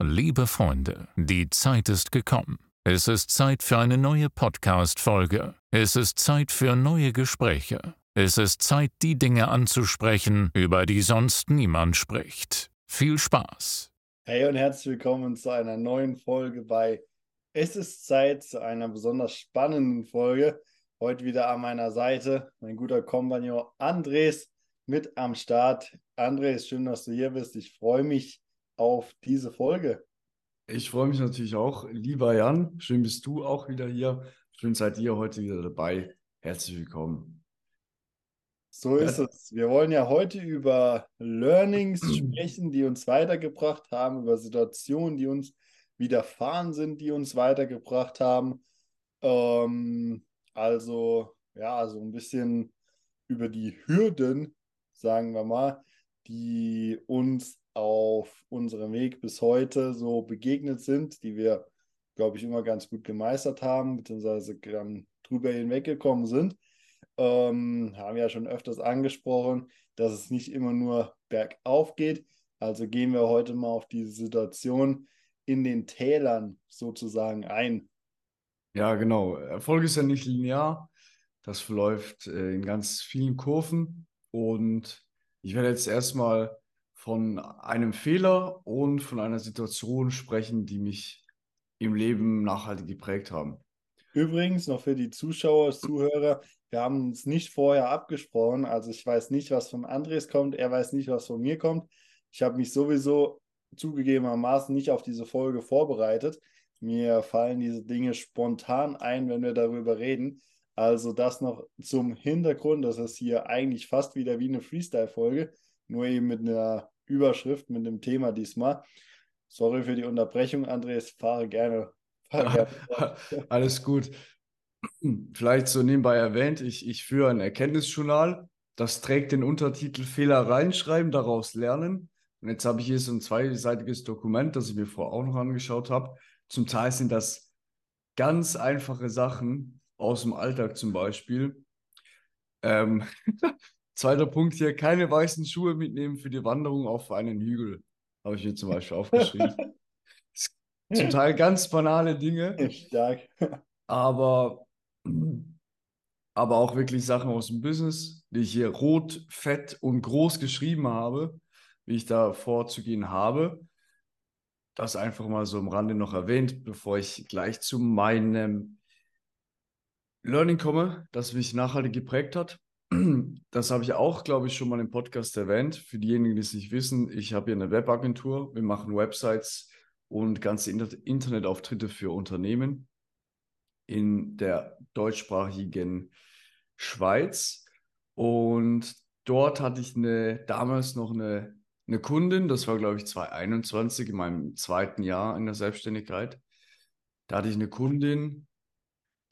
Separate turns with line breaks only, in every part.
Liebe Freunde, die Zeit ist gekommen. Es ist Zeit für eine neue Podcast-Folge. Es ist Zeit für neue Gespräche. Es ist Zeit, die Dinge anzusprechen, über die sonst niemand spricht. Viel Spaß!
Hey und herzlich willkommen zu einer neuen Folge bei Es ist Zeit zu einer besonders spannenden Folge. Heute wieder an meiner Seite mein guter Kompagnon Andres mit am Start. Andres, schön, dass du hier bist. Ich freue mich auf diese Folge.
Ich freue mich natürlich auch. Lieber Jan, schön bist du auch wieder hier. Schön seid ihr heute wieder dabei. Herzlich willkommen.
So ist es. Wir wollen ja heute über Learnings sprechen, die uns weitergebracht haben, über Situationen, die uns widerfahren sind, die uns weitergebracht haben. Ähm, also, ja, so ein bisschen über die Hürden, sagen wir mal, die uns auf unserem Weg bis heute so begegnet sind, die wir, glaube ich, immer ganz gut gemeistert haben, beziehungsweise dann drüber hinweggekommen sind. Ähm, haben ja schon öfters angesprochen, dass es nicht immer nur bergauf geht. Also gehen wir heute mal auf diese Situation in den Tälern sozusagen ein.
Ja, genau. Erfolg ist ja nicht linear. Das verläuft äh, in ganz vielen Kurven. Und ich werde jetzt erstmal von einem Fehler und von einer Situation sprechen, die mich im Leben nachhaltig geprägt haben.
Übrigens noch für die Zuschauer, Zuhörer, wir haben uns nicht vorher abgesprochen. Also ich weiß nicht, was von Andres kommt, er weiß nicht, was von mir kommt. Ich habe mich sowieso zugegebenermaßen nicht auf diese Folge vorbereitet. Mir fallen diese Dinge spontan ein, wenn wir darüber reden. Also das noch zum Hintergrund, das ist hier eigentlich fast wieder wie eine Freestyle-Folge nur eben mit einer Überschrift, mit dem Thema diesmal. Sorry für die Unterbrechung, Andres, fahre gerne. Fahre
gerne. Alles gut. Vielleicht so nebenbei erwähnt, ich, ich führe ein Erkenntnisjournal. Das trägt den Untertitel Fehler reinschreiben, daraus lernen. Und jetzt habe ich hier so ein zweiseitiges Dokument, das ich mir vorher auch noch angeschaut habe. Zum Teil sind das ganz einfache Sachen aus dem Alltag zum Beispiel. Ähm, Zweiter Punkt hier, keine weißen Schuhe mitnehmen für die Wanderung auf einen Hügel. Habe ich mir zum Beispiel aufgeschrieben. zum Teil ganz banale Dinge.
Stark.
Aber, aber auch wirklich Sachen aus dem Business, die ich hier rot, fett und groß geschrieben habe, wie ich da vorzugehen habe. Das einfach mal so am Rande noch erwähnt, bevor ich gleich zu meinem Learning komme, das mich nachhaltig geprägt hat das habe ich auch, glaube ich, schon mal im Podcast erwähnt. Für diejenigen, die es nicht wissen, ich habe hier eine Webagentur. Wir machen Websites und ganze Internetauftritte für Unternehmen in der deutschsprachigen Schweiz. Und dort hatte ich eine, damals noch eine, eine Kundin, das war, glaube ich, 2021, in meinem zweiten Jahr in der Selbstständigkeit. Da hatte ich eine Kundin,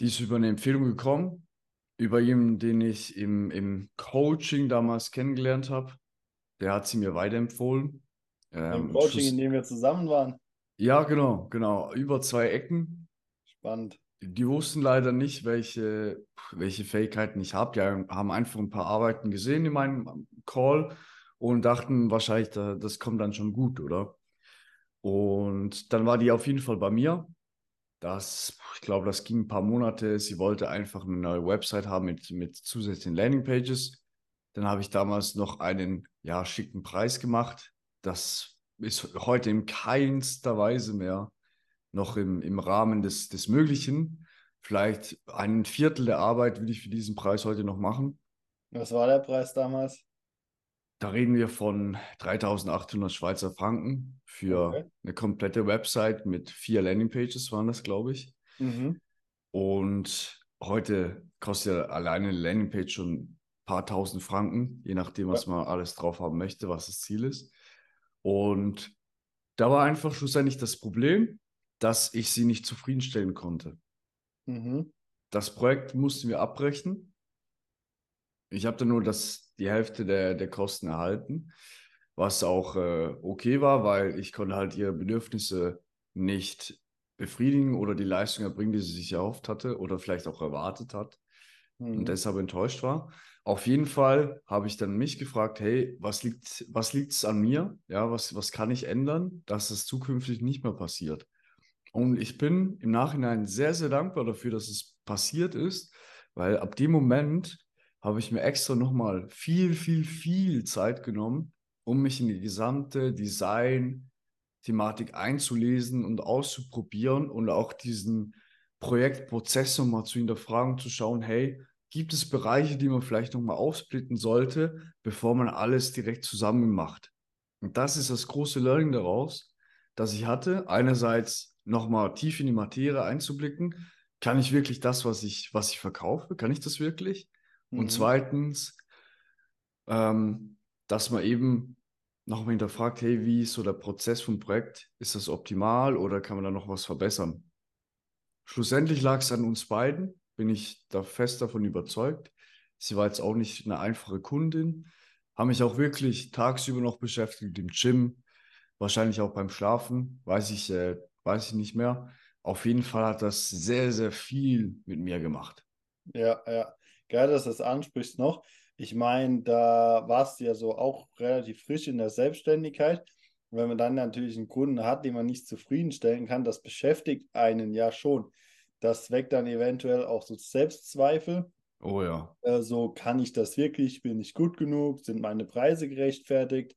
die ist über eine Empfehlung gekommen über jemanden, den ich im, im Coaching damals kennengelernt habe. Der hat sie mir weiterempfohlen.
Ähm, Im Coaching, Schluss... in dem wir zusammen waren.
Ja, genau, genau. Über zwei Ecken.
Spannend.
Die wussten leider nicht, welche, welche Fähigkeiten ich habe. Die haben einfach ein paar Arbeiten gesehen in meinem Call und dachten wahrscheinlich, das kommt dann schon gut, oder? Und dann war die auf jeden Fall bei mir das, ich glaube, das ging ein paar Monate. Sie wollte einfach eine neue Website haben mit, mit zusätzlichen Landingpages. Dann habe ich damals noch einen ja, schicken Preis gemacht. Das ist heute in keinster Weise mehr noch im, im Rahmen des, des Möglichen. Vielleicht ein Viertel der Arbeit würde ich für diesen Preis heute noch machen.
Was war der Preis damals?
Da reden wir von 3800 Schweizer Franken für okay. eine komplette Website mit vier Landingpages, waren das, glaube ich. Mhm. Und heute kostet ja alleine eine Landingpage schon ein paar tausend Franken, je nachdem, was ja. man alles drauf haben möchte, was das Ziel ist. Und da war einfach schlussendlich das Problem, dass ich sie nicht zufriedenstellen konnte. Mhm. Das Projekt mussten wir abbrechen. Ich habe dann nur das die Hälfte der, der Kosten erhalten, was auch äh, okay war, weil ich konnte halt ihre Bedürfnisse nicht befriedigen oder die Leistung erbringen, die sie sich erhofft hatte oder vielleicht auch erwartet hat. mhm. und deshalb enttäuscht war. Auf jeden Fall habe ich dann mich gefragt, hey, was liegt was liegt's an mir? Ja, was, was kann ich ändern, dass es zukünftig nicht mehr passiert? Und ich bin im Nachhinein sehr, sehr dankbar dafür, dass es passiert ist, weil ab dem Moment habe ich mir extra nochmal viel, viel, viel Zeit genommen, um mich in die gesamte Design-Thematik einzulesen und auszuprobieren und auch diesen Projektprozess nochmal zu hinterfragen, zu schauen, hey, gibt es Bereiche, die man vielleicht nochmal aufsplitten sollte, bevor man alles direkt zusammen macht. Und das ist das große Learning daraus, dass ich hatte. Einerseits nochmal tief in die Materie einzublicken. Kann ich wirklich das, was ich, was ich verkaufe, kann ich das wirklich? Mhm. Und zweitens, ähm, dass man eben nochmal hinterfragt, hey, wie ist so der Prozess vom Projekt? Ist das optimal oder kann man da noch was verbessern? Schlussendlich lag es an uns beiden, bin ich da fest davon überzeugt. Sie war jetzt auch nicht eine einfache Kundin, haben mich auch wirklich tagsüber noch beschäftigt im Gym, wahrscheinlich auch beim Schlafen, weiß ich, äh, weiß ich nicht mehr. Auf jeden Fall hat das sehr, sehr viel mit mir gemacht.
Ja, ja. Geil, dass du das ansprichst noch. Ich meine, da warst du ja so auch relativ frisch in der Selbstständigkeit. wenn man dann natürlich einen Kunden hat, den man nicht zufriedenstellen kann, das beschäftigt einen ja schon. Das weckt dann eventuell auch so Selbstzweifel.
Oh ja.
Äh, so kann ich das wirklich, bin ich gut genug, sind meine Preise gerechtfertigt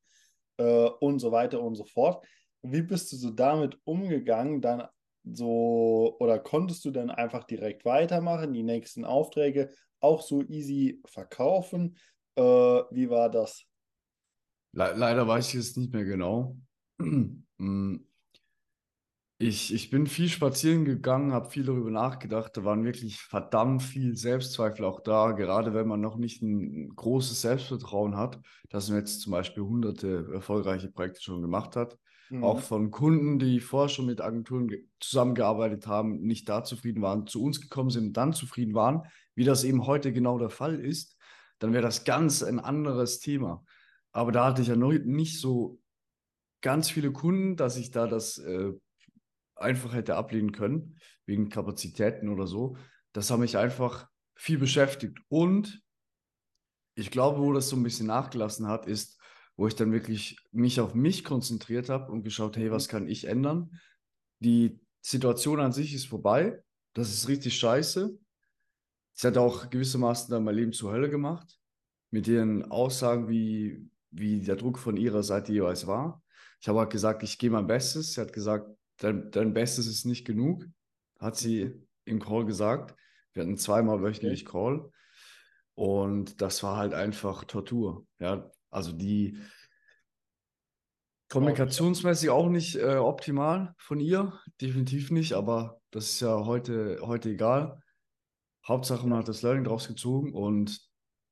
äh, und so weiter und so fort. Wie bist du so damit umgegangen, dann so oder konntest du dann einfach direkt weitermachen, die nächsten Aufträge auch so easy verkaufen? Äh, wie war das?
Le leider weiß ich es nicht mehr genau. Mm, ich, ich bin viel spazieren gegangen, habe viel darüber nachgedacht. Da waren wirklich verdammt viel Selbstzweifel auch da, gerade wenn man noch nicht ein großes Selbstvertrauen hat, dass man jetzt zum Beispiel hunderte erfolgreiche Projekte schon gemacht hat. Mhm. Auch von Kunden, die vorher schon mit Agenturen zusammengearbeitet haben, nicht da zufrieden waren, zu uns gekommen sind und dann zufrieden waren, wie das eben heute genau der Fall ist, dann wäre das ganz ein anderes Thema. Aber da hatte ich ja noch nicht so ganz viele Kunden, dass ich da das äh, einfach hätte ablehnen können, wegen Kapazitäten oder so. Das hat mich einfach viel beschäftigt. Und ich glaube, wo das so ein bisschen nachgelassen hat, ist, wo ich dann wirklich mich auf mich konzentriert habe und geschaut, hey, was mhm. kann ich ändern? Die Situation an sich ist vorbei. Das ist richtig scheiße. Es hat auch gewissermaßen dann mein Leben zur Hölle gemacht. Mit ihren Aussagen, wie, wie der Druck von ihrer Seite jeweils war. Ich habe halt gesagt, ich gebe mein Bestes. Sie hat gesagt, dein, dein Bestes ist nicht genug, hat sie im Call gesagt. Wir hatten zweimal wöchentlich Call. Und das war halt einfach Tortur. Ja, also die kommunikationsmäßig auch nicht äh, optimal von ihr, definitiv nicht, aber das ist ja heute, heute egal. Hauptsache, man hat das Learning draus gezogen und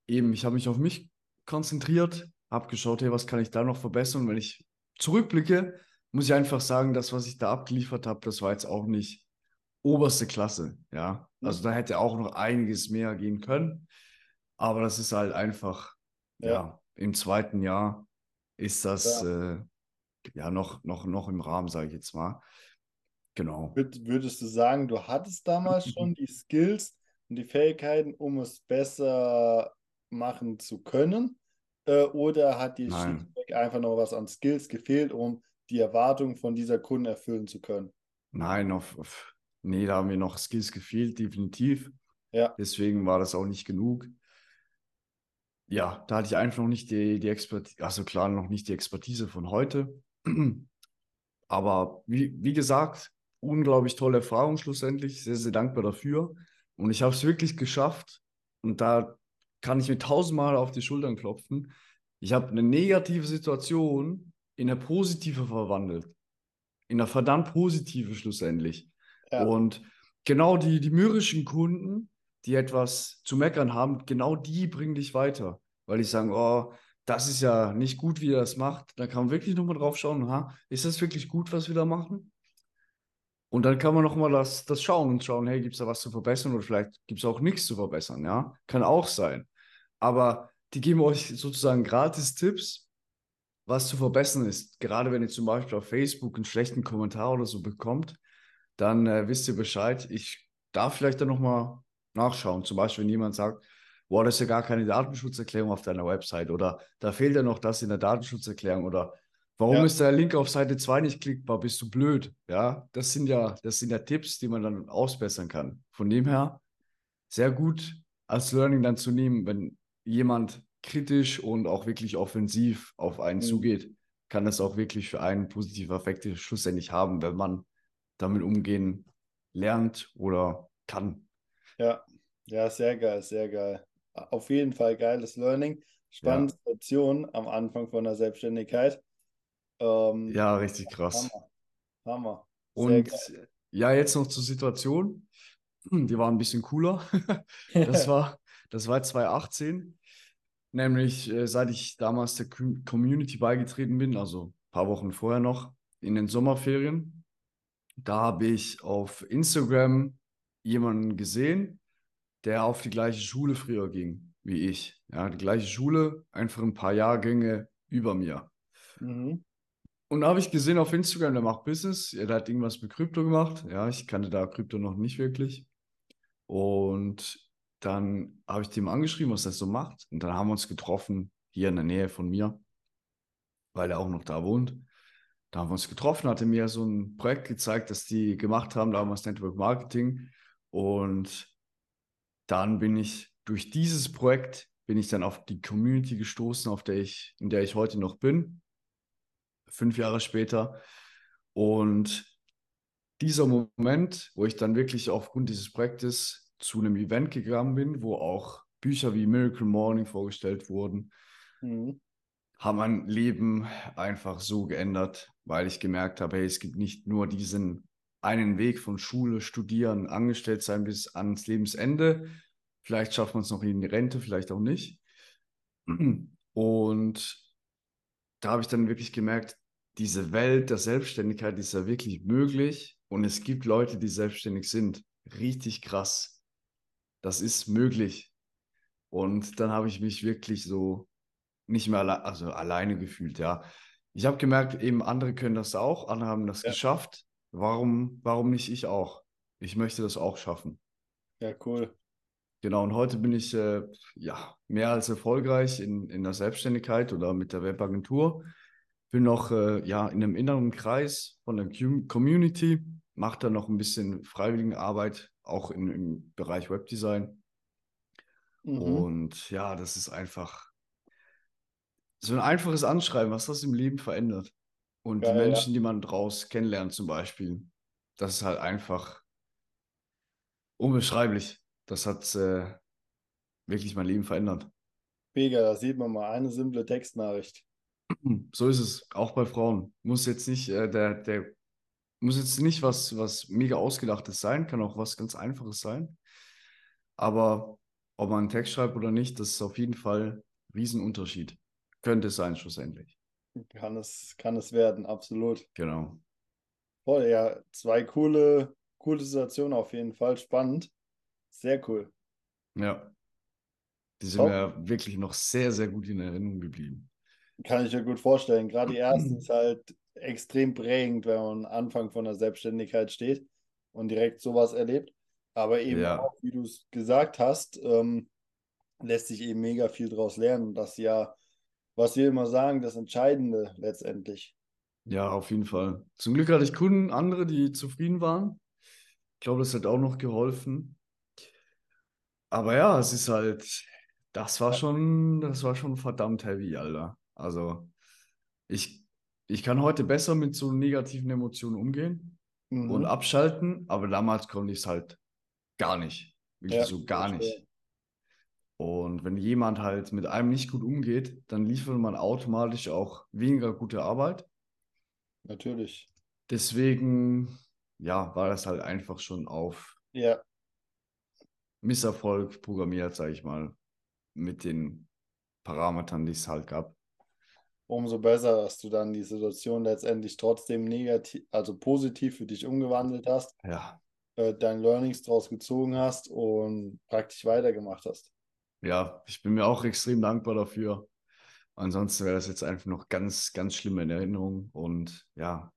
eben, ich habe mich auf mich konzentriert, habe geschaut, hey, was kann ich da noch verbessern? Und wenn ich zurückblicke, muss ich einfach sagen, das, was ich da abgeliefert habe, das war jetzt auch nicht oberste Klasse. Ja, also da hätte auch noch einiges mehr gehen können. Aber das ist halt einfach, ja, ja im zweiten Jahr ist das ja, äh, ja noch, noch, noch im Rahmen, sage ich jetzt mal. Genau.
Würdest du sagen, du hattest damals schon die Skills und die Fähigkeiten, um es besser machen zu können? Äh, oder hat dir einfach noch was an Skills gefehlt, um die Erwartungen von dieser Kunden erfüllen zu können.
Nein, auf, auf, nee, da haben mir noch Skills gefehlt, definitiv. Ja. Deswegen war das auch nicht genug. Ja, da hatte ich einfach noch nicht die, die Expertise, also klar, noch nicht die Expertise von heute. Aber wie, wie gesagt, unglaublich tolle Erfahrung schlussendlich, sehr, sehr dankbar dafür. Und ich habe es wirklich geschafft. Und da kann ich mir tausendmal auf die Schultern klopfen. Ich habe eine negative Situation in eine positive verwandelt. In eine verdammt positive schlussendlich. Ja. Und genau die, die mürrischen Kunden, die etwas zu meckern haben, genau die bringen dich weiter. Weil die sagen, oh, das ist ja nicht gut, wie er das macht. Da kann man wirklich nochmal drauf schauen, ha, ist das wirklich gut, was wir da machen? Und dann kann man nochmal das, das schauen und schauen, hey, gibt es da was zu verbessern oder vielleicht gibt es auch nichts zu verbessern, ja? Kann auch sein. Aber die geben euch sozusagen gratis Tipps, was zu verbessern ist. Gerade wenn ihr zum Beispiel auf Facebook einen schlechten Kommentar oder so bekommt, dann äh, wisst ihr Bescheid. Ich darf vielleicht dann nochmal nachschauen. Zum Beispiel, wenn jemand sagt, boah, das ist ja gar keine Datenschutzerklärung auf deiner Website oder da fehlt ja noch das in der Datenschutzerklärung oder warum ja. ist der Link auf Seite 2 nicht klickbar? Bist du blöd? Ja, das sind ja, das sind ja Tipps, die man dann ausbessern kann. Von dem her sehr gut als Learning dann zu nehmen, wenn jemand kritisch und auch wirklich offensiv auf einen mhm. zugeht, kann das auch wirklich für einen positive Effekte schlussendlich haben, wenn man damit umgehen lernt oder kann.
Ja, ja, sehr geil, sehr geil. Auf jeden Fall geiles Learning. Spannende ja. Situation am Anfang von der Selbstständigkeit.
Ähm, ja, richtig krass.
Hammer. Hammer.
Und geil. ja, jetzt noch zur Situation. Die war ein bisschen cooler. das war, das war 2018. Nämlich, äh, seit ich damals der Community beigetreten bin, also ein paar Wochen vorher noch, in den Sommerferien, da habe ich auf Instagram jemanden gesehen, der auf die gleiche Schule früher ging wie ich. Ja, die gleiche Schule, einfach ein paar Jahrgänge über mir. Mhm. Und da habe ich gesehen auf Instagram, der macht Business, der hat irgendwas mit Krypto gemacht. Ja, ich kannte da Krypto noch nicht wirklich. Und dann habe ich dem angeschrieben, was er so macht. Und dann haben wir uns getroffen, hier in der Nähe von mir, weil er auch noch da wohnt. Da haben wir uns getroffen, hatte mir so ein Projekt gezeigt, das die gemacht haben, damals Network Marketing. Und dann bin ich durch dieses Projekt bin ich dann auf die Community gestoßen, auf der ich, in der ich heute noch bin, fünf Jahre später. Und dieser Moment, wo ich dann wirklich aufgrund dieses Projektes zu einem Event gegangen bin, wo auch Bücher wie Miracle Morning vorgestellt wurden, mhm. haben mein Leben einfach so geändert, weil ich gemerkt habe, hey, es gibt nicht nur diesen einen Weg von Schule, Studieren, angestellt sein bis ans Lebensende. Vielleicht schafft man es noch in die Rente, vielleicht auch nicht. Und da habe ich dann wirklich gemerkt, diese Welt der Selbstständigkeit ist ja wirklich möglich und es gibt Leute, die selbstständig sind. Richtig krass das ist möglich. Und dann habe ich mich wirklich so nicht mehr alle also alleine gefühlt, ja. Ich habe gemerkt, eben andere können das auch, andere haben das ja. geschafft. Warum, warum nicht ich auch? Ich möchte das auch schaffen.
Ja, cool.
Genau, und heute bin ich äh, ja mehr als erfolgreich in, in der Selbstständigkeit oder mit der Webagentur. Bin noch äh, ja, in einem inneren Kreis von der Community, mache da noch ein bisschen Freiwilligenarbeit auch im, im Bereich Webdesign. Mhm. Und ja, das ist einfach so ein einfaches Anschreiben, was das im Leben verändert. Und Geil, die Menschen, ja. die man draus kennenlernt, zum Beispiel, das ist halt einfach unbeschreiblich. Das hat äh, wirklich mein Leben verändert.
Mega, da sieht man mal eine simple Textnachricht.
So ist es, auch bei Frauen. Muss jetzt nicht äh, der, der muss jetzt nicht was, was mega ausgedachtes sein, kann auch was ganz Einfaches sein. Aber ob man einen Text schreibt oder nicht, das ist auf jeden Fall ein Riesenunterschied. Könnte es sein, schlussendlich.
Kann es, kann es werden, absolut.
Genau.
Voll, ja, zwei coole, coole Situationen auf jeden Fall. Spannend. Sehr cool.
Ja. Die sind Top. mir wirklich noch sehr, sehr gut in Erinnerung geblieben.
Kann ich mir gut vorstellen. Gerade die erste ist halt extrem prägend, wenn man am Anfang von der Selbstständigkeit steht und direkt sowas erlebt. Aber eben ja. auch, wie du es gesagt hast, ähm, lässt sich eben mega viel daraus lernen. Das ja, was wir immer sagen, das Entscheidende letztendlich.
Ja, auf jeden Fall. Zum Glück hatte ich Kunden, andere, die zufrieden waren. Ich glaube, das hat auch noch geholfen. Aber ja, es ist halt, das war schon, das war schon verdammt heavy, Alter. Also, ich ich kann heute besser mit so negativen Emotionen umgehen mhm. und abschalten, aber damals konnte ich es halt gar nicht. Wirklich ja, so gar nicht. Und wenn jemand halt mit einem nicht gut umgeht, dann liefert man automatisch auch weniger gute Arbeit.
Natürlich.
Deswegen, ja, war das halt einfach schon auf
ja.
Misserfolg programmiert, sage ich mal, mit den Parametern, die es halt gab
umso besser, dass du dann die Situation letztendlich trotzdem negativ, also positiv für dich umgewandelt hast.
Ja.
Äh, deine Learnings daraus gezogen hast und praktisch weitergemacht hast.
Ja, ich bin mir auch extrem dankbar dafür. Ansonsten wäre das jetzt einfach noch ganz, ganz schlimm in Erinnerung. Und ja,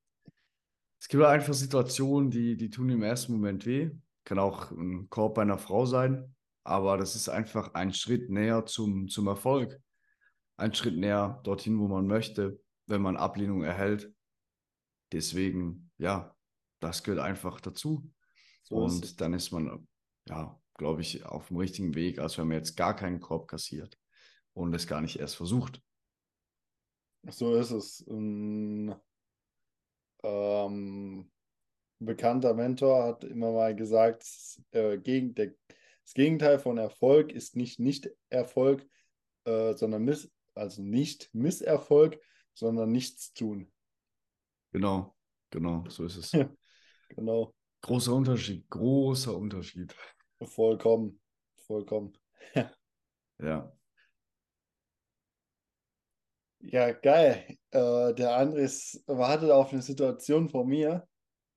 es gibt einfach Situationen, die, die tun im ersten Moment weh. kann auch ein Korb bei einer Frau sein, aber das ist einfach ein Schritt näher zum, zum Erfolg. Ein Schritt näher dorthin, wo man möchte, wenn man Ablehnung erhält. Deswegen, ja, das gehört einfach dazu. So und dann ist man, ja, glaube ich, auf dem richtigen Weg, als wenn man jetzt gar keinen Korb kassiert und es gar nicht erst versucht.
So ist es. Ein ähm, bekannter Mentor hat immer mal gesagt, äh, gegen, der, das Gegenteil von Erfolg ist nicht Nicht-Erfolg, äh, sondern Miss, also nicht Misserfolg, sondern nichts tun.
Genau, genau, so ist es.
genau.
Großer Unterschied, großer Unterschied.
Vollkommen, vollkommen.
ja.
Ja, geil. Äh, der Andres wartet auf eine Situation von mir.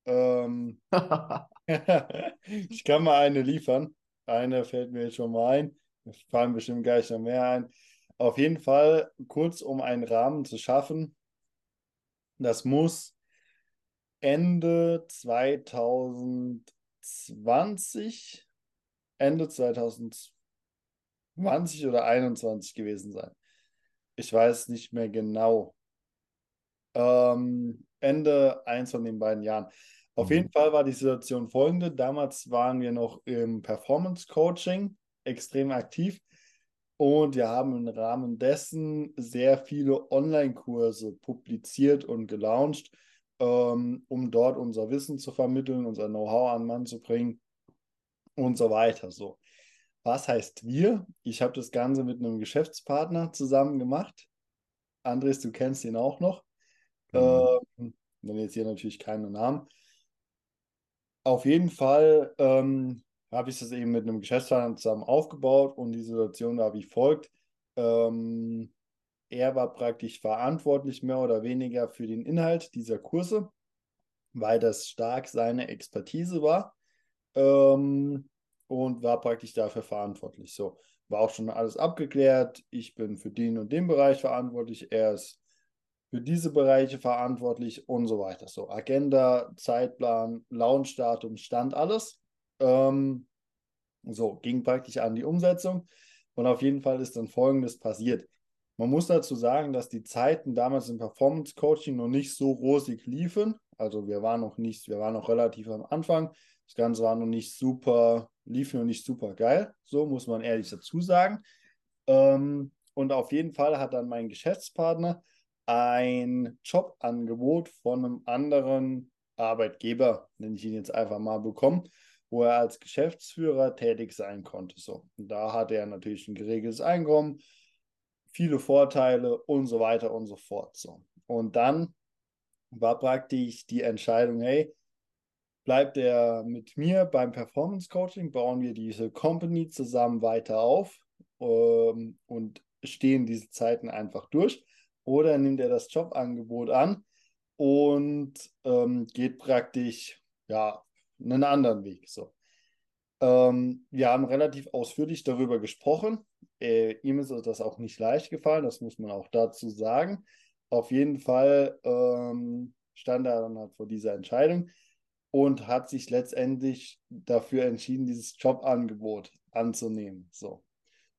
Ähm, ich kann mal eine liefern. Eine fällt mir jetzt schon mal ein. Es fallen bestimmt gleich noch mehr ein. Auf jeden Fall, kurz um einen Rahmen zu schaffen, das muss Ende 2020, Ende 2020 oder 2021 gewesen sein. Ich weiß nicht mehr genau. Ähm, Ende eins von den beiden Jahren. Auf mhm. jeden Fall war die Situation folgende. Damals waren wir noch im Performance Coaching extrem aktiv und wir haben im Rahmen dessen sehr viele Online-Kurse publiziert und gelauncht, ähm, um dort unser Wissen zu vermitteln, unser Know-how an Mann zu bringen und so weiter. So. Was heißt wir? Ich habe das Ganze mit einem Geschäftspartner zusammen gemacht. Andres, du kennst ihn auch noch. Mhm. Ähm, wenn jetzt hier natürlich keine Namen. Auf jeden Fall ähm, habe ich das eben mit einem Geschäftspartner zusammen aufgebaut und die Situation war wie folgt. Ähm, er war praktisch verantwortlich mehr oder weniger für den Inhalt dieser Kurse, weil das stark seine Expertise war. Ähm, und war praktisch dafür verantwortlich. So, war auch schon alles abgeklärt. Ich bin für den und den Bereich verantwortlich. Er ist für diese Bereiche verantwortlich und so weiter. So, Agenda, Zeitplan, Launchdatum, stand alles. Ähm, so, ging praktisch an die Umsetzung. Und auf jeden Fall ist dann Folgendes passiert. Man muss dazu sagen, dass die Zeiten damals im Performance Coaching noch nicht so rosig liefen. Also wir waren noch nicht, wir waren noch relativ am Anfang. Das Ganze war noch nicht super lief noch nicht super geil, so muss man ehrlich dazu sagen. Ähm, und auf jeden Fall hat dann mein Geschäftspartner ein Jobangebot von einem anderen Arbeitgeber, nenne ich ihn jetzt einfach mal, bekommen, wo er als Geschäftsführer tätig sein konnte. So. Und da hatte er natürlich ein geregeltes Einkommen, viele Vorteile und so weiter und so fort. So. Und dann war praktisch die Entscheidung, hey, bleibt er mit mir beim Performance Coaching, bauen wir diese Company zusammen weiter auf ähm, und stehen diese Zeiten einfach durch. Oder nimmt er das Jobangebot an und ähm, geht praktisch ja, einen anderen Weg. So. Ähm, wir haben relativ ausführlich darüber gesprochen. Äh, ihm ist das auch nicht leicht gefallen, das muss man auch dazu sagen. Auf jeden Fall ähm, stand er dann halt vor dieser Entscheidung und hat sich letztendlich dafür entschieden, dieses Jobangebot anzunehmen. So.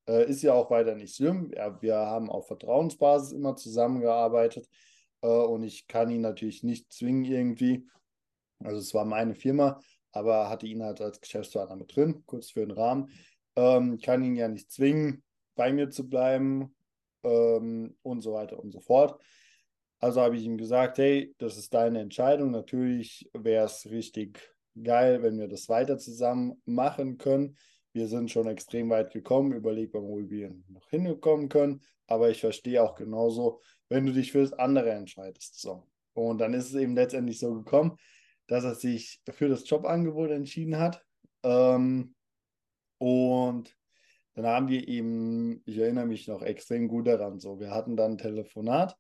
Äh, ist ja auch weiter nicht schlimm. Ja, wir haben auf Vertrauensbasis immer zusammengearbeitet äh, und ich kann ihn natürlich nicht zwingen irgendwie. Also es war meine Firma, aber hatte ihn halt als Geschäftspartner mit drin, kurz für den Rahmen. Ähm, kann ihn ja nicht zwingen, bei mir zu bleiben ähm, und so weiter und so fort. Also habe ich ihm gesagt, hey, das ist deine Entscheidung. Natürlich wäre es richtig geil, wenn wir das weiter zusammen machen können. Wir sind schon extrem weit gekommen. Überleg mal, wo wir noch hinkommen können. Aber ich verstehe auch genauso, wenn du dich für das andere entscheidest. So. Und dann ist es eben letztendlich so gekommen, dass er sich für das Jobangebot entschieden hat. Ähm, und dann haben wir eben, ich erinnere mich noch extrem gut daran, so, wir hatten dann ein Telefonat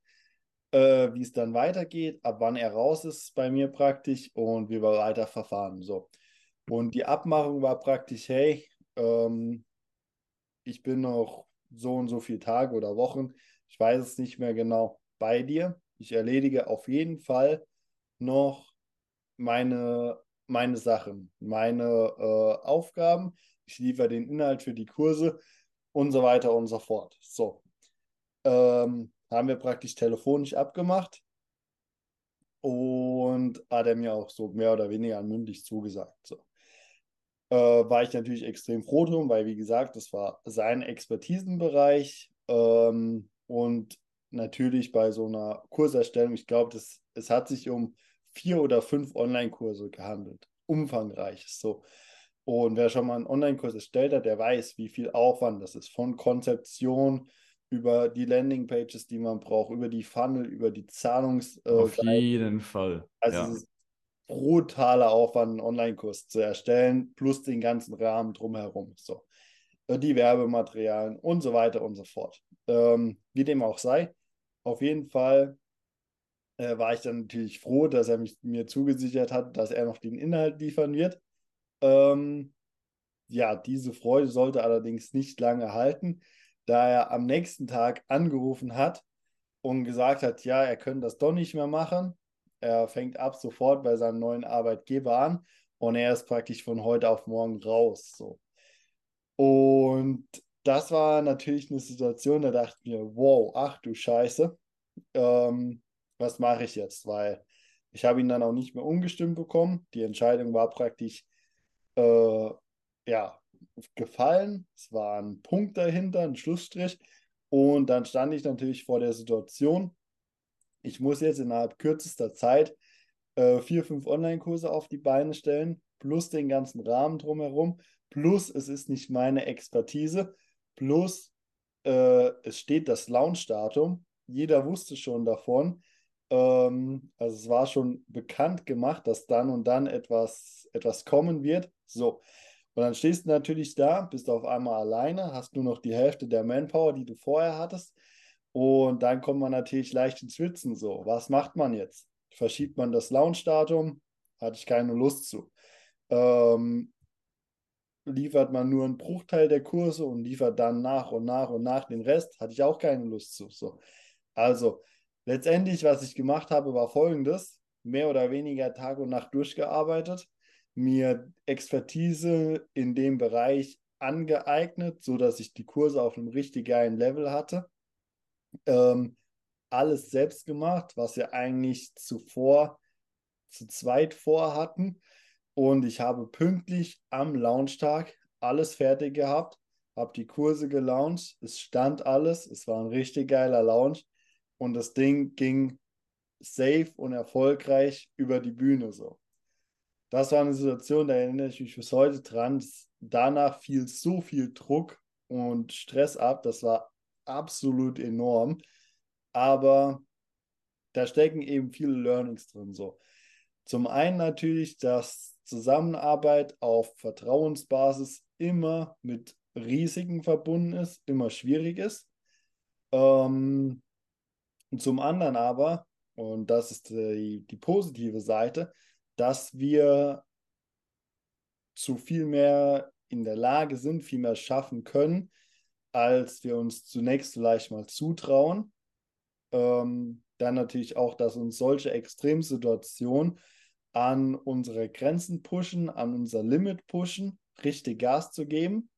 äh, wie es dann weitergeht, ab wann er raus ist bei mir praktisch und wie wir weiter verfahren. So. Und die Abmachung war praktisch, hey, ähm, ich bin noch so und so viele Tage oder Wochen, ich weiß es nicht mehr genau, bei dir. Ich erledige auf jeden Fall noch meine meine Sachen, meine äh, Aufgaben, ich liefere den Inhalt für die Kurse und so weiter und so fort. So. Ähm, haben wir praktisch telefonisch abgemacht und hat er mir auch so mehr oder weniger mündlich zugesagt. So. Äh, war ich natürlich extrem froh drum, weil wie gesagt, das war sein Expertisenbereich ähm, und natürlich bei so einer Kurserstellung, ich glaube, es hat sich um vier oder fünf Online-Kurse gehandelt. Umfangreich so. Und wer schon mal einen Online-Kurs erstellt hat, der weiß, wie viel Aufwand das ist. Von Konzeption über die Landing-Pages, die man braucht, über die Funnel, über die Zahlungs...
Äh, Auf jeden Fall.
Also ja. es ist brutaler Aufwand, einen Online-Kurs zu erstellen, plus den ganzen Rahmen drumherum. So. Äh, die Werbematerialien und so weiter und so fort. Ähm, wie dem auch sei, auf jeden Fall äh, war ich dann natürlich froh, dass er mich, mir zugesichert hat, dass er noch den Inhalt liefern wird. Ähm, ja, diese Freude sollte allerdings nicht lange halten, da er am nächsten Tag angerufen hat und gesagt hat, ja, er könnte das doch nicht mehr machen. Er fängt ab sofort bei seinem neuen Arbeitgeber an und er ist praktisch von heute auf morgen raus. So. Und das war natürlich eine Situation, da dachte ich mir, wow, ach du Scheiße. Ähm, was mache ich jetzt? Weil ich habe ihn dann auch nicht mehr umgestimmt bekommen. Die Entscheidung war praktisch äh, ja, gefallen. Es war ein Punkt dahinter, ein Schlussstrich. Und dann stand ich natürlich vor der Situation, ich muss jetzt innerhalb kürzester Zeit äh, vier, fünf Online-Kurse auf die Beine stellen, plus den ganzen Rahmen drumherum, plus es ist nicht meine Expertise, plus äh, es steht das Launch-Datum. Jeder wusste schon davon. Ähm, also es war schon bekannt gemacht, dass dann und dann etwas, etwas kommen wird. So. Und dann stehst du natürlich da, bist auf einmal alleine, hast nur noch die Hälfte der Manpower, die du vorher hattest. Und dann kommt man natürlich leicht ins Schwitzen. So, was macht man jetzt? Verschiebt man das Launch-Datum? Hatte ich keine Lust zu. Ähm, liefert man nur einen Bruchteil der Kurse und liefert dann nach und nach und nach den Rest? Hatte ich auch keine Lust zu. So. Also, Letztendlich, was ich gemacht habe, war folgendes: mehr oder weniger Tag und Nacht durchgearbeitet, mir Expertise in dem Bereich angeeignet, sodass ich die Kurse auf einem richtig geilen Level hatte. Ähm, alles selbst gemacht, was wir eigentlich zuvor zu zweit vorhatten. Und ich habe pünktlich am Launchtag alles fertig gehabt, habe die Kurse gelauncht, es stand alles, es war ein richtig geiler Launch und das Ding ging safe und erfolgreich über die Bühne so. Das war eine Situation, da erinnere ich mich bis heute dran. Danach fiel so viel Druck und Stress ab, das war absolut enorm. Aber da stecken eben viele Learnings drin. So. Zum einen natürlich, dass Zusammenarbeit auf Vertrauensbasis immer mit Risiken verbunden ist, immer schwierig ist. Ähm, und zum anderen aber, und das ist die, die positive Seite, dass wir zu viel mehr in der Lage sind, viel mehr schaffen können, als wir uns zunächst vielleicht mal zutrauen. Ähm, dann natürlich auch, dass uns solche Extremsituationen an unsere Grenzen pushen, an unser Limit pushen, richtig Gas zu geben,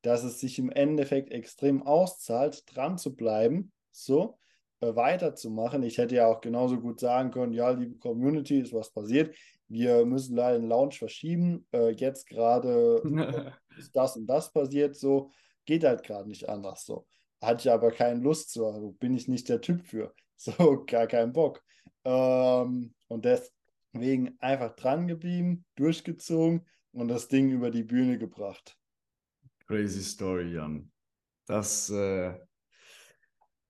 dass es sich im Endeffekt extrem auszahlt, dran zu bleiben, so, weiterzumachen. Ich hätte ja auch genauso gut sagen können, ja, liebe Community, ist was passiert. Wir müssen leider den Launch verschieben. Äh, jetzt gerade ist das und das passiert. So geht halt gerade nicht anders. So hatte ich aber keine Lust zu. Also bin ich nicht der Typ für. So gar keinen Bock. Ähm, und deswegen einfach dran geblieben, durchgezogen und das Ding über die Bühne gebracht.
Crazy Story, Jan. Das äh,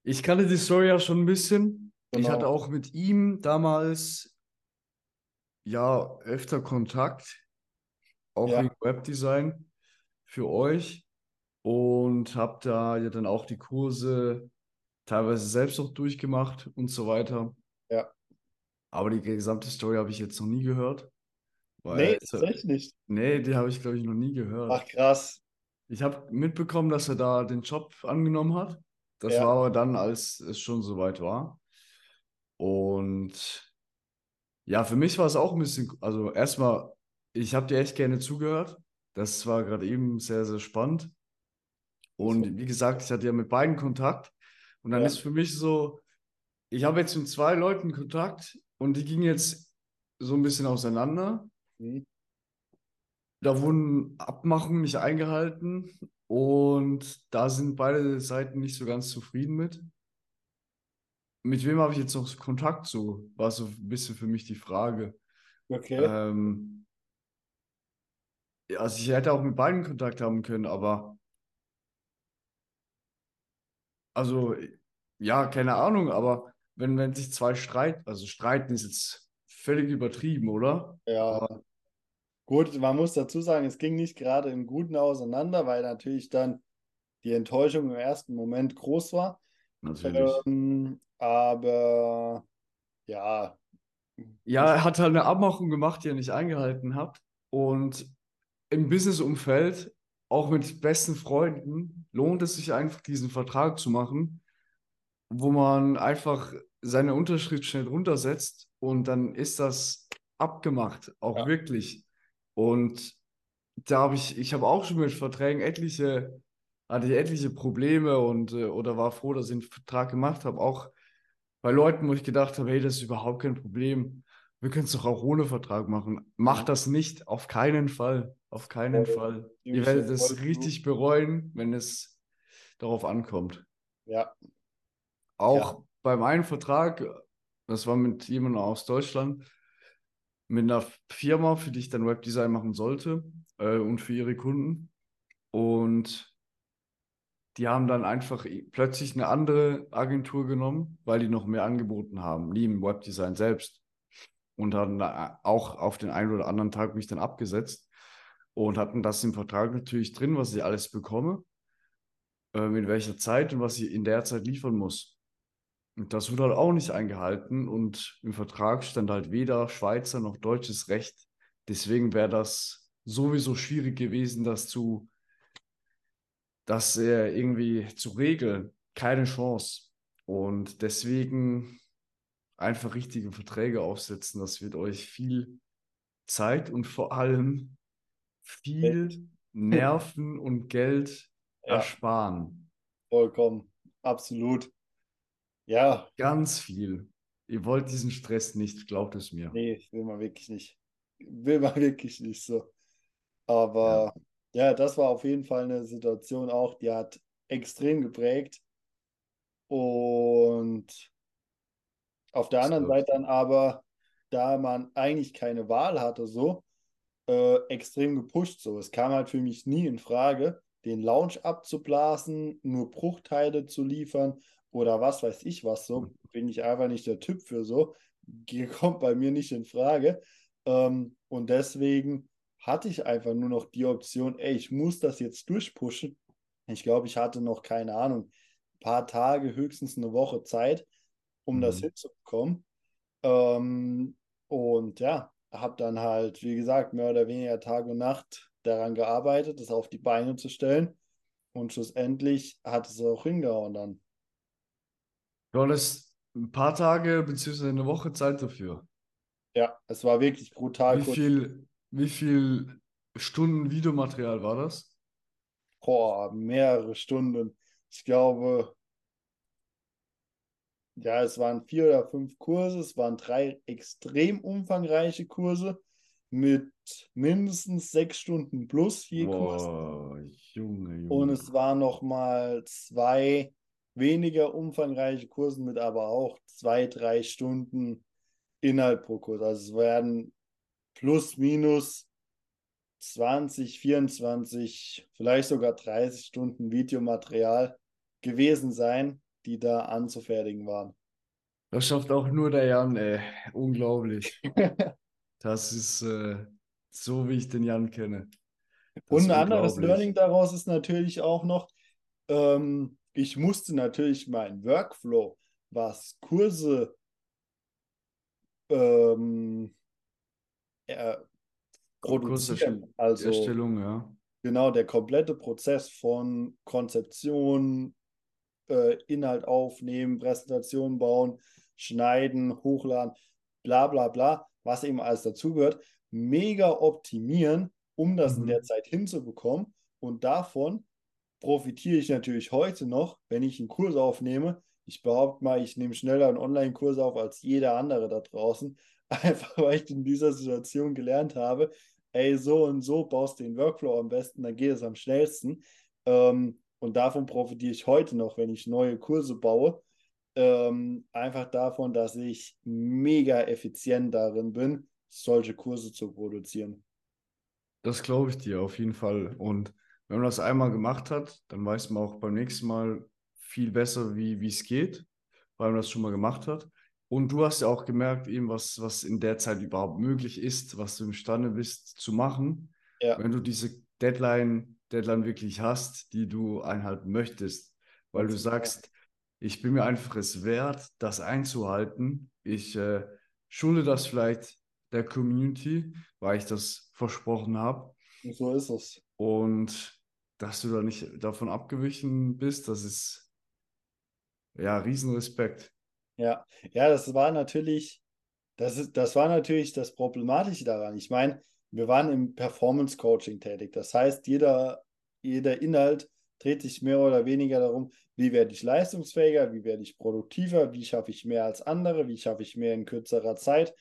ich kannte die Story ja schon ein bisschen. Genau. Ich hatte auch mit ihm damals ja öfter Kontakt, auch ja. wegen Webdesign für euch und habe da ja dann auch die Kurse teilweise selbst auch durchgemacht und so weiter.
Ja.
Aber die gesamte Story habe ich jetzt noch nie gehört.
Weil, nee, tatsächlich nicht.
Nee, die habe ich, glaube ich, noch nie gehört.
Ach, krass.
Ich habe mitbekommen, dass er da den Job angenommen hat. Das ja. war aber dann, als es schon soweit war. Und ja, für mich war es auch ein bisschen, also erstmal ich habe dir echt gerne zugehört. Das war gerade eben sehr, sehr spannend. Und wie gesagt, ich hatte ja mit beiden Kontakt. Und dann
Ja.
ist für mich so, ich habe jetzt mit zwei Leuten Kontakt und die gingen jetzt so ein bisschen auseinander.
Hm.
Da wurden Abmachungen nicht eingehalten und da sind beide Seiten nicht so ganz zufrieden mit. Mit wem habe ich jetzt noch Kontakt so? War so ein bisschen für mich die Frage.
Okay.
Ähm, ja, also ich hätte auch mit beiden Kontakt haben können, aber also ja, keine Ahnung, aber wenn, wenn sich zwei streiten, also streiten ist jetzt völlig übertrieben, oder?
Ja. Gut, man muss dazu sagen, es ging nicht gerade im Guten auseinander, weil natürlich dann die Enttäuschung im ersten Moment groß war.
Natürlich.
Ähm, aber ja,
Ja, er hat halt eine Abmachung gemacht, die er nicht eingehalten hat. Und im Businessumfeld, auch mit besten Freunden, lohnt es sich einfach, diesen Vertrag zu machen, wo man einfach seine Unterschrift schnell runtersetzt und dann ist das abgemacht, auch
Ja.
wirklich. Und da habe ich, ich habe auch schon mit Verträgen etliche, hatte ich etliche Probleme und äh, oder war froh, dass ich einen Vertrag gemacht habe, auch bei Leuten, wo ich gedacht habe, hey, das ist überhaupt kein Problem. Wir können es doch auch ohne Vertrag machen. Macht das nicht, auf keinen Fall. Auf keinen
Voll.
Fall. Ihr werdet es richtig bereuen, wenn es darauf ankommt.
ja,
Auch beim einen Vertrag, das war mit jemandem aus Deutschland, mit einer Firma, für die ich dann Webdesign machen sollte äh, und für ihre Kunden. Und die haben dann einfach plötzlich eine andere Agentur genommen, weil die noch mehr angeboten haben, neben Webdesign selbst. Und haben da auch auf den einen oder anderen Tag mich dann abgesetzt und hatten das im Vertrag natürlich drin, was ich alles bekomme, ähm, in welcher Zeit und was ich in der Zeit liefern muss. Und das wurde halt auch nicht eingehalten und im Vertrag stand halt weder Schweizer noch deutsches Recht. Deswegen wäre das sowieso schwierig gewesen, das zu, das äh, irgendwie zu regeln. Keine Chance. Und deswegen einfach richtige Verträge aufsetzen. Das wird euch viel Zeit und vor allem viel Nerven und Geld
Ja.
ersparen.
vollkommen, absolut. Ja,
Ganz viel. Ihr wollt diesen Stress nicht, glaubt es mir.
nee, will man wirklich nicht. Will man wirklich nicht so. Aber ja, das war auf jeden Fall eine Situation auch, die hat extrem geprägt. Und auf der anderen Seite dann aber, da man eigentlich keine Wahl hatte, so äh, extrem gepusht. So, es kam halt für mich nie in Frage, den Lounge abzublasen, nur Bruchteile zu liefern oder was weiß ich was. So bin ich einfach nicht der Typ für so. Kommt bei mir nicht in Frage. Ähm, und deswegen hatte ich einfach nur noch die Option, ey, ich muss das jetzt durchpushen. Ich glaube, ich hatte noch keine Ahnung, ein paar Tage, höchstens eine Woche Zeit, um das
Mhm.
hinzubekommen. Ähm, und ja, habe dann halt, wie gesagt, mehr oder weniger Tag und Nacht daran gearbeitet, das auf die Beine zu stellen. Und schlussendlich hat es auch hingehauen dann.
Du hattest ein paar Tage bzw. eine Woche Zeit dafür.
Ja, es war wirklich brutal
Wie
kurz.
viel, wie viel Stunden Videomaterial war das?
Boah, mehrere Stunden. Ich glaube, ja, es waren vier oder fünf Kurse. Es waren drei extrem umfangreiche Kurse mit mindestens sechs Stunden plus je Kurs.
Boah, Junge,
Und
Junge.
es waren nochmal zwei weniger umfangreiche Kurse mit aber auch zwei, drei Stunden Inhalt pro Kurs. Also es werden plus, minus 20, 24, vielleicht sogar 30 Stunden Videomaterial gewesen sein, die da anzufertigen waren.
Das schafft auch nur der Jan, ey. Unglaublich. Das ist äh, so, wie ich den Jan kenne. Das
Und ein anderes. Learning daraus ist natürlich auch noch, ähm, ich musste natürlich meinen Workflow, was Kurse ähm, äh, produzieren, also
Erstellung, ja.
genau der komplette Prozess von Konzeption, äh, Inhalt aufnehmen, Präsentation bauen, schneiden, hochladen, bla bla bla, was eben alles dazugehört, mega optimieren, um das
Mhm.
in der Zeit hinzubekommen. Und davon profitiere ich natürlich heute noch, wenn ich einen Kurs aufnehme. Ich behaupte mal, ich nehme schneller einen Online-Kurs auf als jeder andere da draußen. Einfach weil ich in dieser Situation gelernt habe, ey, so und so baust du den Workflow am besten, dann geht es am schnellsten. Ähm, und davon profitiere ich heute noch, wenn ich neue Kurse baue. Ähm, einfach davon, dass ich mega effizient darin bin, solche Kurse zu produzieren.
Das glaube ich dir auf jeden Fall. Und wenn man das einmal gemacht hat, dann weiß man auch beim nächsten Mal viel besser, wie es geht, weil man das schon mal gemacht hat. Und du hast ja auch gemerkt, eben was, was in der Zeit überhaupt möglich ist, was du imstande bist zu machen,
Ja.
wenn du diese Deadline, Deadline wirklich hast, die du einhalten möchtest. Weil du sagst, ich bin mir einfach es wert, das einzuhalten. Ich äh, schulde das vielleicht der Community, weil ich das versprochen habe.
So ist es.
Und dass du da nicht davon abgewichen bist, das ist ja Riesenrespekt.
Ja, ja, das war natürlich, das ist, das war natürlich das Problematische daran. Ich meine, wir waren im Performance Coaching tätig. Das heißt, jeder, jeder Inhalt dreht sich mehr oder weniger darum, wie werde ich leistungsfähiger, wie werde ich produktiver, wie schaffe ich mehr als andere, wie schaffe ich mehr in kürzerer Zeit,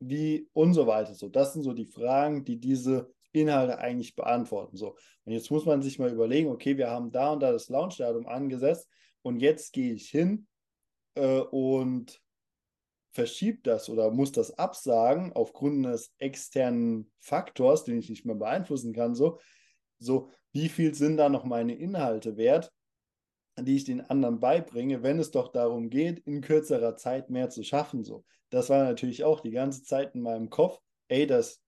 wie und so weiter. So, das sind so die Fragen, die diese Inhalte eigentlich beantworten. So, und jetzt muss man sich mal überlegen, okay, wir haben da und da das Launchdatum angesetzt und jetzt gehe ich hin äh, und verschiebt das oder muss das absagen aufgrund eines externen Faktors, den ich nicht mehr beeinflussen kann, so, so wie viel sind da noch meine Inhalte wert, die ich den anderen beibringe, wenn es doch darum geht, in kürzerer Zeit mehr zu schaffen, so. Das war natürlich auch die ganze Zeit in meinem Kopf, ey, das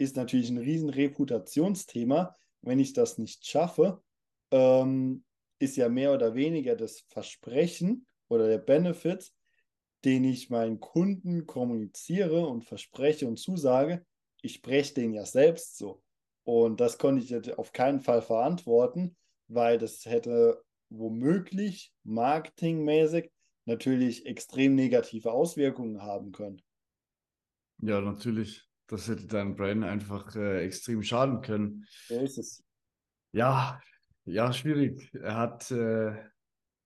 ist natürlich ein riesen Reputationsthema, wenn ich das nicht schaffe, ähm, ist ja mehr oder weniger das Versprechen oder der Benefit, den ich meinen Kunden kommuniziere und verspreche und zusage, ich spreche den ja selbst so. Und das konnte ich jetzt auf keinen Fall verantworten, weil das hätte womöglich marketingmäßig natürlich extrem negative Auswirkungen haben können.
Ja, natürlich. Das hätte dein Brain einfach äh, extrem schaden können.
So ist es.
Ja, ja, schwierig. Er hat äh,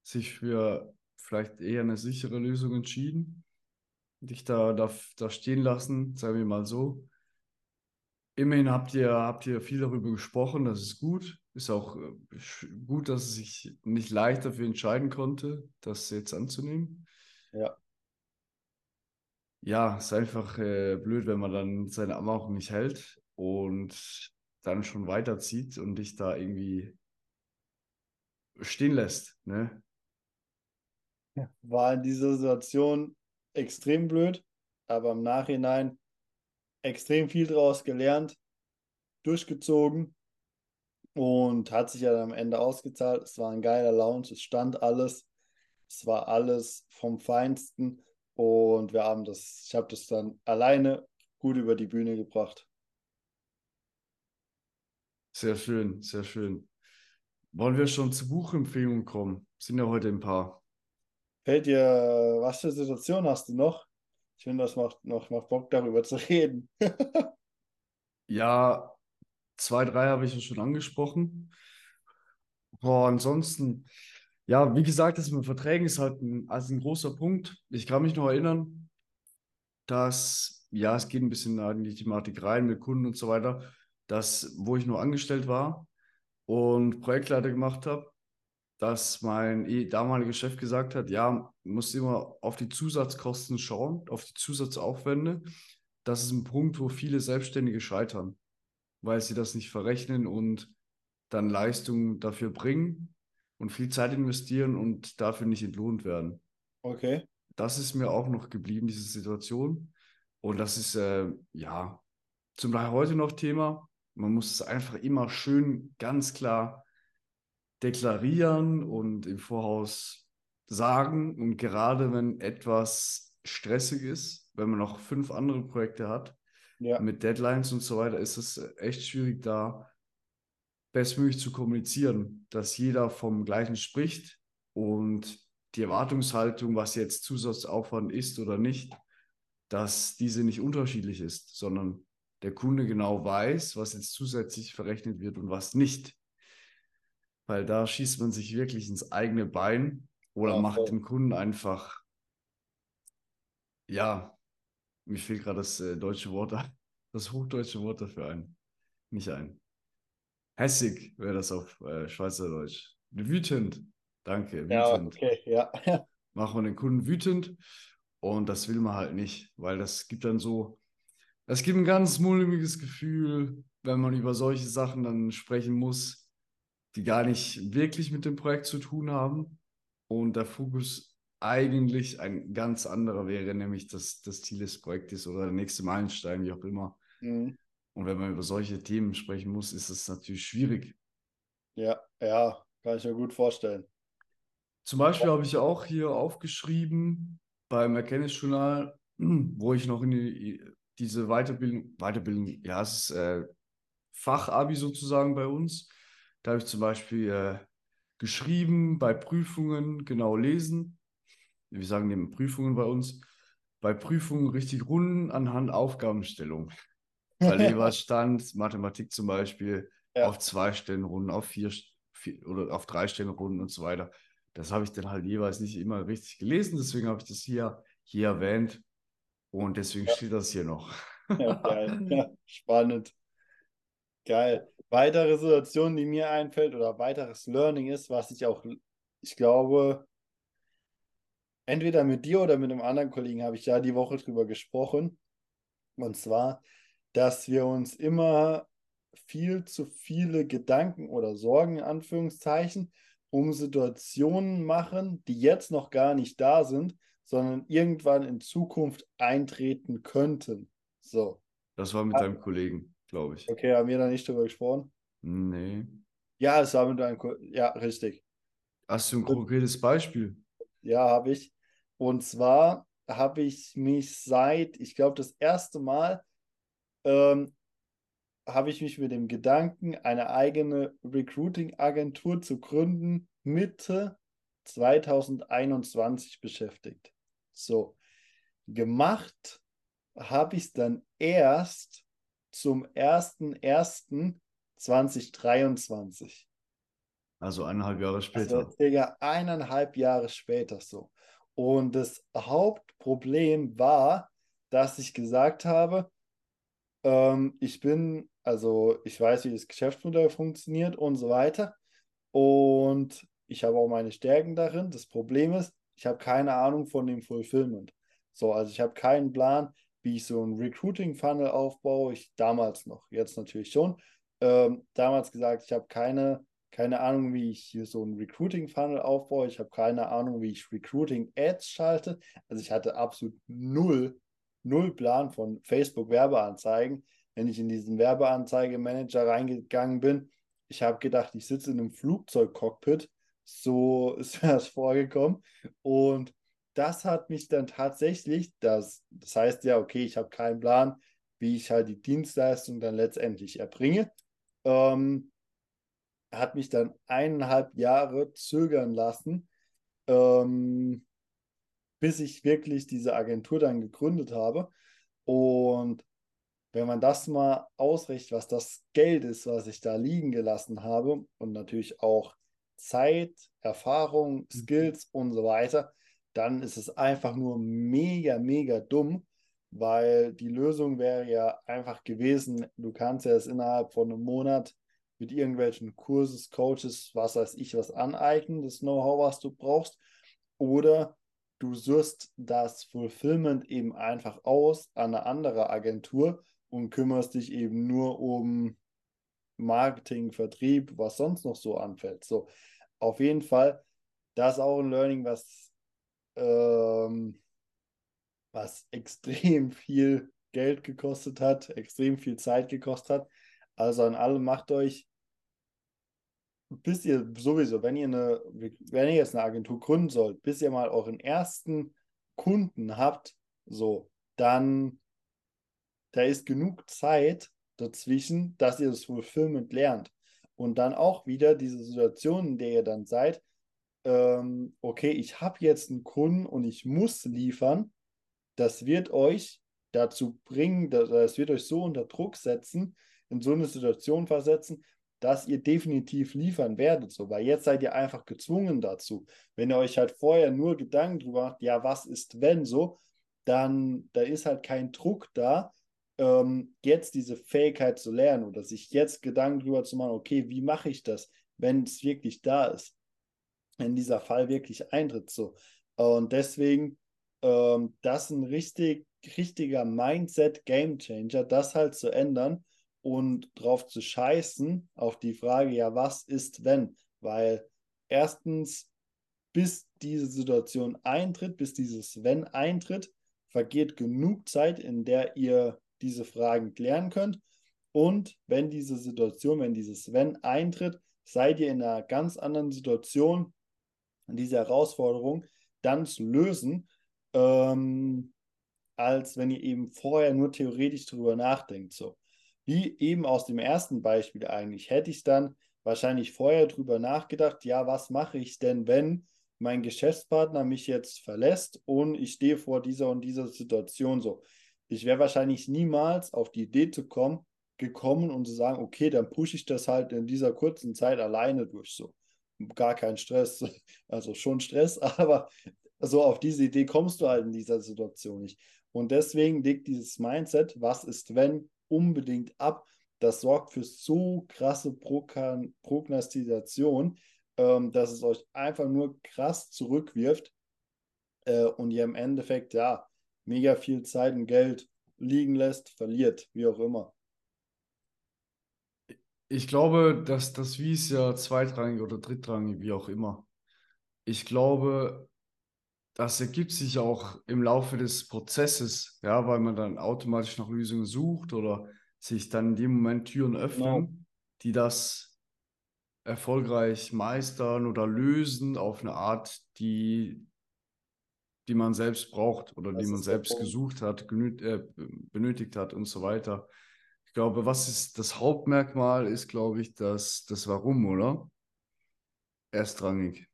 sich für vielleicht eher eine sichere Lösung entschieden. Dich da, da, da stehen lassen, sagen wir mal so. Immerhin habt ihr, habt ihr viel darüber gesprochen, das ist gut. Ist auch äh, gut, dass es sich nicht leicht dafür entscheiden konnte, das jetzt anzunehmen.
Ja.
Ja, ist einfach äh, blöd, wenn man dann seine Abmachung nicht hält und dann schon weiterzieht und dich da irgendwie stehen lässt. Ne?
War in dieser Situation extrem blöd, aber im Nachhinein extrem viel daraus gelernt, durchgezogen und hat sich ja dann am Ende ausgezahlt. Es war ein geiler Lounge, es stand alles, es war alles vom Feinsten und wir haben das, ich habe das dann alleine gut über die Bühne gebracht.
Sehr schön, sehr schön. Wollen wir schon zu Buchempfehlungen kommen? Sind ja heute ein paar.
Fällt dir, was für Situation hast du noch? Ich finde, das macht noch macht Bock, darüber zu reden.
Ja, zwei, drei habe ich ja schon angesprochen. Boah, ansonsten, ja, wie gesagt, das mit Verträgen ist halt ein, also ein großer Punkt. Ich kann mich noch erinnern, dass, ja, es geht ein bisschen in die Thematik rein mit Kunden und so weiter, dass, wo ich noch angestellt war und Projektleiter gemacht habe, dass mein eh- damaliger Chef gesagt hat, ja, du musst immer auf die Zusatzkosten schauen, auf die Zusatzaufwände. Das ist ein Punkt, wo viele Selbstständige scheitern, weil sie das nicht verrechnen und dann Leistung dafür bringen und viel Zeit investieren und dafür nicht entlohnt werden.
Okay.
Das ist mir auch noch geblieben, diese Situation. Und das ist, äh, ja, zum Teil heute noch Thema. Man muss es einfach immer schön ganz klar deklarieren und im Voraus sagen. Und gerade wenn etwas stressig ist, wenn man noch fünf andere Projekte hat,
Ja.
mit Deadlines und so weiter, ist es echt schwierig, da bestmöglich zu kommunizieren, dass jeder vom Gleichen spricht und die Erwartungshaltung, was jetzt Zusatzaufwand ist oder nicht, dass diese nicht unterschiedlich ist, sondern der Kunde genau weiß, was jetzt zusätzlich verrechnet wird und was nicht. Weil da schießt man sich wirklich ins eigene Bein oder
Ja,
macht
voll.
den Kunden einfach, ja, mir fehlt gerade das äh, deutsche Wort, das hochdeutsche Wort dafür ein. Nicht ein. Hässig wäre das auf äh, Schweizerdeutsch. Wütend. Danke,
Ja,
wütend.
okay, ja.
Macht man den Kunden wütend und das will man halt nicht, weil das gibt dann so, es gibt ein ganz mulmiges Gefühl, wenn man über solche Sachen dann sprechen muss, die gar nicht wirklich mit dem Projekt zu tun haben und der Fokus eigentlich ein ganz anderer wäre, nämlich das, das Ziel des Projektes oder der nächste Meilenstein, wie auch immer.
Mhm.
Und wenn man über solche Themen sprechen muss, ist es natürlich schwierig.
Ja, ja, kann ich mir gut vorstellen.
Zum Beispiel habe ich auch hier aufgeschrieben beim Erkenntnisjournal, wo ich noch in die, diese Weiterbildung, Weiterbildung, ja, es ist äh, Fachabi sozusagen bei uns. Da habe ich zum Beispiel äh, geschrieben bei Prüfungen genau lesen. Wir sagen dem Prüfungen bei uns. Bei Prüfungen richtig runden anhand Aufgabenstellung. Weil jeweils stand Mathematik zum Beispiel
Ja.
auf zwei Stellen runden, auf vier, vier oder auf drei Stellen runden und so weiter. Das habe ich dann halt jeweils nicht immer richtig gelesen, deswegen habe ich das hier, hier erwähnt und deswegen steht das hier noch.
Ja, geil. Ja, spannend. Geil. Weitere Situation, die mir einfällt oder weiteres Learning ist, was ich auch, ich glaube, entweder mit dir oder mit einem anderen Kollegen habe ich ja die Woche drüber gesprochen. Und zwar, dass wir uns immer viel zu viele Gedanken oder Sorgen, in Anführungszeichen, um Situationen machen, die jetzt noch gar nicht da sind, sondern irgendwann in Zukunft eintreten könnten. So.
Das war mit deinem Kollegen, glaube ich.
Okay, haben wir da nicht drüber gesprochen?
Nee.
Ja, es war mit einem Ko Ja, richtig.
Hast du ein konkretes Beispiel?
Ja, habe ich. Und zwar habe ich mich seit, ich glaube, das erste Mal ähm, habe ich mich mit dem Gedanken, eine eigene Recruiting-Agentur zu gründen, Mitte 2021 beschäftigt. So, gemacht habe ich es dann erst zum 01.01.2023.
Also eineinhalb Jahre
Also
später.
circa eineinhalb Jahre später so. Und das Hauptproblem war, dass ich gesagt habe, ähm, ich bin, also ich weiß, wie das Geschäftsmodell funktioniert und so weiter. Und ich habe auch meine Stärken darin. Das Problem ist, ich habe keine Ahnung von dem Fulfillment. So, also ich habe keinen Plan, wie ich so einen Recruiting-Funnel aufbaue. Ich damals noch, jetzt natürlich schon. Ähm, damals gesagt, ich habe keine keine Ahnung, wie ich hier so einen Recruiting-Funnel aufbaue. Ich habe keine Ahnung, wie ich Recruiting-Ads schalte. Also ich hatte absolut null, null Plan von Facebook-Werbeanzeigen. Wenn ich in diesen Werbeanzeigemanager reingegangen bin, ich habe gedacht, ich sitze in einem Flugzeugcockpit. So ist mir das vorgekommen. Und das hat mich dann tatsächlich, das, das heißt ja, okay, ich habe keinen Plan, wie ich halt die Dienstleistung dann letztendlich erbringe. Ähm, hat mich dann eineinhalb Jahre zögern lassen, ähm, bis ich wirklich diese Agentur dann gegründet habe. Und wenn man das mal ausrechnet, was das Geld ist, was ich da liegen gelassen habe und natürlich auch Zeit, Erfahrung, Skills und so weiter, dann ist es einfach nur mega, mega dumm, weil die Lösung wäre ja einfach gewesen, du kannst ja es innerhalb von einem Monat mit irgendwelchen Kurses, Coaches, was weiß ich, was aneignen, das Know-how, was du brauchst. Oder du suchst das Fulfillment eben einfach aus an eine andere Agentur und kümmerst dich eben nur um Marketing, Vertrieb, was sonst noch so anfällt. So, auf jeden Fall, das ist auch ein Learning, was, ähm, was extrem viel Geld gekostet hat, extrem viel Zeit gekostet hat. Also an alle macht euch, bis ihr sowieso, wenn ihr eine, wenn ihr jetzt eine Agentur gründen sollt, bis ihr mal euren ersten Kunden habt, so, dann da ist genug Zeit dazwischen, dass ihr das Fulfillment lernt. Und dann auch wieder diese Situation, in der ihr dann seid, ähm, okay, ich habe jetzt einen Kunden und ich muss liefern, das wird euch dazu bringen, das wird euch so unter Druck setzen, in so eine Situation versetzen, dass ihr definitiv liefern werdet. So, weil jetzt seid ihr einfach gezwungen dazu. Wenn ihr euch halt vorher nur Gedanken drüber macht, ja, was ist, wenn so, dann da ist halt kein Druck da, ähm, jetzt diese Fähigkeit zu lernen oder sich jetzt Gedanken drüber zu machen, okay, wie mache ich das, wenn es wirklich da ist, wenn dieser Fall wirklich eintritt. So. Und deswegen, ähm, das ist ein richtig, richtiger Mindset-Game-Changer, das halt zu ändern und drauf zu scheißen, auf die Frage, ja, was ist, wenn? Weil erstens, bis diese Situation eintritt, bis dieses Wenn eintritt, vergeht genug Zeit, in der ihr diese Fragen klären könnt. Und wenn diese Situation, wenn dieses Wenn eintritt, seid ihr in einer ganz anderen Situation, diese Herausforderung dann zu lösen, ähm, als wenn ihr eben vorher nur theoretisch darüber nachdenkt. So. Wie eben aus dem ersten Beispiel eigentlich, hätte ich dann wahrscheinlich vorher darüber nachgedacht, ja, was mache ich denn, wenn mein Geschäftspartner mich jetzt verlässt und ich stehe vor dieser und dieser Situation so. Ich wäre wahrscheinlich niemals auf die Idee zu kommen, gekommen und zu sagen, okay, dann pushe ich das halt in dieser kurzen Zeit alleine durch so. Gar kein Stress, also schon Stress, aber so auf diese Idee kommst du halt in dieser Situation nicht. Und deswegen legt dieses Mindset, was ist wenn, unbedingt ab. Das sorgt für so krasse Prognostisation, ähm, dass es euch einfach nur krass zurückwirft äh, und ihr im Endeffekt ja mega viel Zeit und Geld liegen lässt, verliert, wie auch immer.
Ich glaube, dass das Wie ist ja zweitrangig oder drittrangig, wie auch immer. Ich glaube, das ergibt sich auch im Laufe des Prozesses, ja, weil man dann automatisch nach Lösungen sucht oder sich dann in dem Moment Türen öffnen, genau. die das erfolgreich meistern oder lösen auf eine Art, die, die man selbst braucht oder das die man selbst gesucht hat, äh, benötigt hat und so weiter. Ich glaube, was ist das Hauptmerkmal ist, glaube ich, das, das Warum, oder? Erstrangig.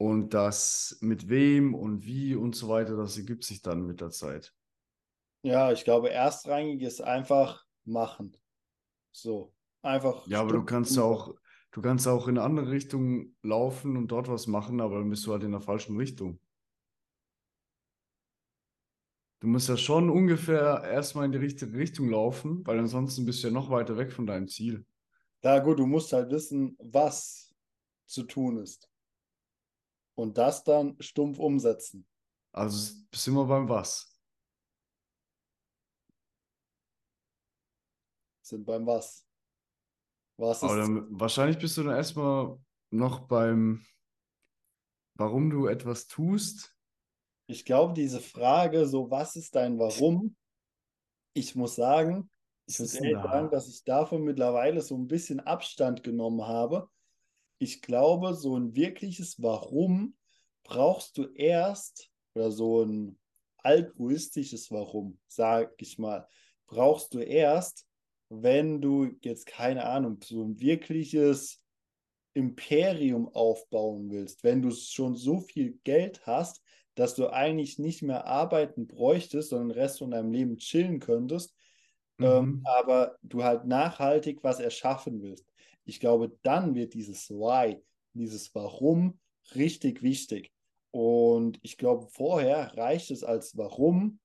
Und das mit wem und wie und so weiter, das ergibt sich dann mit der Zeit.
Ja, ich glaube, erstrangig ist einfach machen. So, einfach.
Ja, aber du kannst auch, du kannst auch in eine andere Richtung laufen und dort was machen, aber dann bist du halt in der falschen Richtung. Du musst ja schon ungefähr erstmal in die richtige Richtung laufen, weil ansonsten bist du ja noch weiter weg von deinem Ziel.
Ja, gut, du musst halt wissen, was zu tun ist. Und das dann stumpf umsetzen.
Also du immer beim Was.
sind beim Was. Was
Aber dann, wahrscheinlich bist du dann erstmal noch beim, warum du etwas tust.
Ich glaube, diese Frage, so was ist dein Warum? Ich muss sagen, ich muss ehrlich sagen, dass ich davon mittlerweile so ein bisschen Abstand genommen habe. Ich glaube, so ein wirkliches Warum brauchst du erst, oder so ein altruistisches Warum, sag ich mal, brauchst du erst, wenn du jetzt keine Ahnung, so ein wirkliches Imperium aufbauen willst, wenn du schon so viel Geld hast, dass du eigentlich nicht mehr arbeiten bräuchtest, sondern den Rest von deinem Leben chillen könntest, ähm, mhm. ähm, aber du halt nachhaltig was erschaffen willst. Ich glaube, dann wird dieses Why, dieses Warum richtig wichtig. Und ich glaube, vorher reicht es als Warum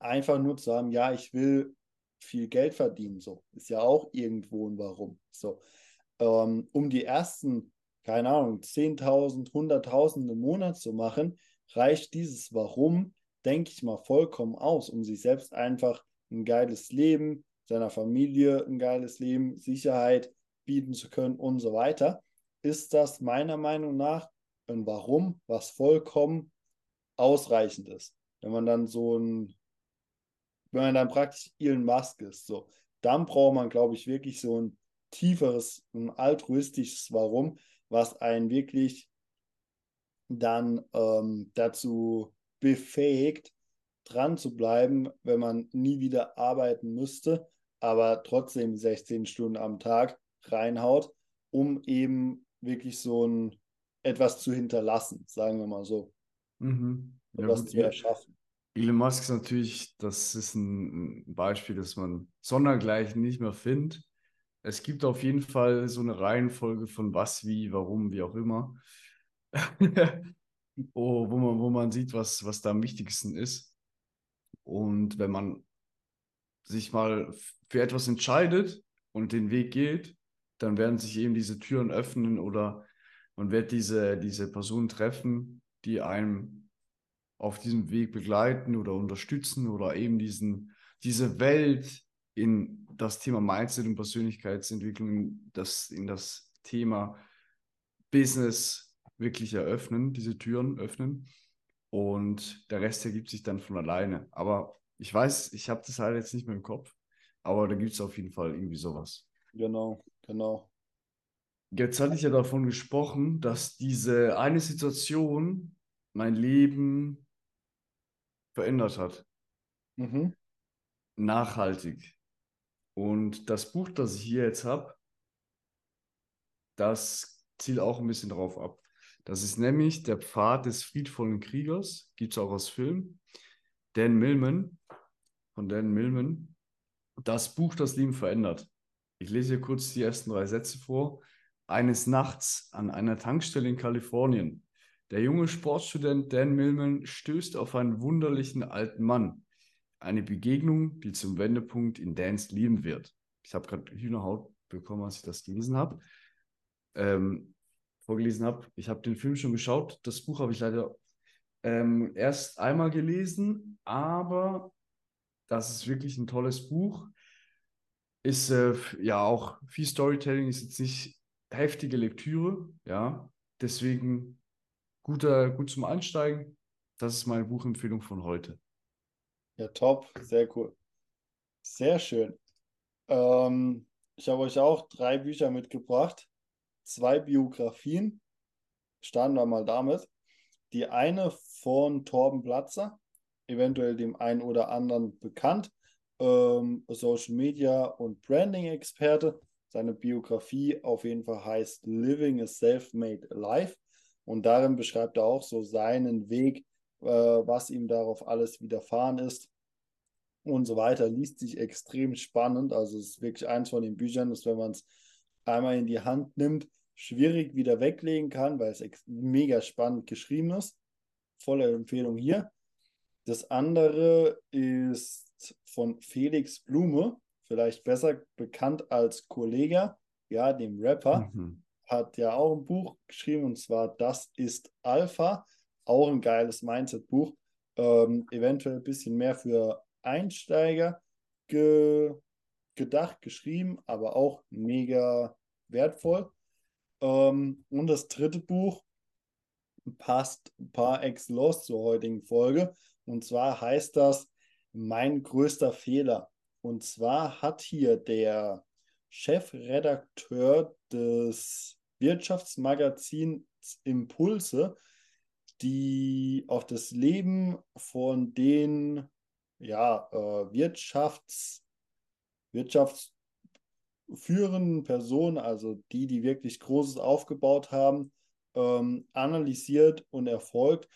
einfach nur zu sagen, ja, ich will viel Geld verdienen. So ist ja auch irgendwo ein Warum. So, ähm, um die ersten, keine Ahnung, 10.000, 100.000 im Monat zu machen, reicht dieses Warum, denke ich mal, vollkommen aus, um sich selbst einfach ein geiles Leben, seiner Familie ein geiles Leben, Sicherheit bieten zu können und so weiter. Ist das meiner Meinung nach ein Warum, was vollkommen ausreichend ist. Wenn man dann so ein wenn man dann praktisch Elon Musk ist, so, dann braucht man, glaube ich, wirklich so ein tieferes, ein altruistisches Warum, was einen wirklich dann ähm, dazu befähigt, dran zu bleiben, wenn man nie wieder arbeiten müsste, aber trotzdem 16 Stunden am Tag reinhaut, um eben wirklich so ein etwas zu hinterlassen, sagen wir mal so.
Mhm.
Ja, etwas gut, zu erschaffen.
Elon Musk ist natürlich, das ist ein Beispiel, das man sondergleichen nicht mehr findet. Es gibt auf jeden Fall so eine Reihenfolge von was, wie, warum, wie auch immer, oh, wo, man, wo man sieht, was, was da am wichtigsten ist. Und wenn man sich mal für etwas entscheidet und den Weg geht, dann werden sich eben diese Türen öffnen oder man wird diese, diese Personen treffen, die einem auf diesem Weg begleiten oder unterstützen oder eben diesen, diese Welt in das Thema Mindset und Persönlichkeitsentwicklung, das in das Thema Business wirklich eröffnen, diese Türen öffnen. Und der Rest ergibt sich dann von alleine. Aber ich weiß, ich habe das halt jetzt nicht mehr im Kopf, aber da gibt es auf jeden Fall irgendwie sowas.
Genau, genau.
Jetzt hatte ich ja davon gesprochen, dass diese eine Situation mein Leben verändert hat.
Mhm.
Nachhaltig. Und das Buch, das ich hier jetzt habe, das zielt auch ein bisschen drauf ab. Das ist nämlich Der Pfad des friedvollen Kriegers, gibt es auch als Film. Dan Millman, von Dan Millman. Das Buch, das Leben verändert. Ich lese hier kurz die ersten drei Sätze vor. Eines Nachts an einer Tankstelle in Kalifornien. Der junge Sportstudent Dan Millman stößt auf einen wunderlichen alten Mann. Eine Begegnung, die zum Wendepunkt in Dans Leben wird. Ich habe gerade Hühnerhaut bekommen, als ich das gelesen habe. Ähm, vorgelesen habe. Ich habe den Film schon geschaut. Das Buch habe ich leider ähm, erst einmal gelesen, aber das ist wirklich ein tolles Buch. Ist äh, ja auch viel Storytelling, ist jetzt nicht heftige Lektüre, ja. Deswegen guter, gut zum Einsteigen. Das ist meine Buchempfehlung von heute.
Ja, top, sehr cool. Sehr schön. Ähm, ich habe euch auch drei Bücher mitgebracht, zwei Biografien. Starten wir mal damit. Die eine von Torben Platzer, eventuell dem einen oder anderen bekannt, ähm, Social Media und Branding Experte. Seine Biografie auf jeden Fall heißt Living a Self-Made Life. Und darin beschreibt er auch so seinen Weg, äh, was ihm darauf alles widerfahren ist und so weiter. Liest sich extrem spannend. Also es ist wirklich eins von den Büchern, dass wenn man es einmal in die Hand nimmt, schwierig wieder weglegen kann, weil es mega spannend geschrieben ist. Volle Empfehlung hier. Das andere ist von Felix Blume, vielleicht besser bekannt als Kollege, ja, dem Rapper. Mhm. Hat ja auch ein Buch geschrieben und zwar Das ist Alpha. Auch ein geiles Mindset-Buch. Ähm, eventuell ein bisschen mehr für Einsteiger ge gedacht, geschrieben, aber auch mega wertvoll. Ähm, und das dritte Buch passt par excellence zur heutigen Folge. Und zwar heißt das Mein größter Fehler. Und zwar hat hier der Chefredakteur des Wirtschaftsmagazins Impulse, die auf das Leben von den ja, äh, Wirtschafts, Wirtschafts führenden Personen, also die, die wirklich Großes aufgebaut haben, ähm, analysiert und erfolgt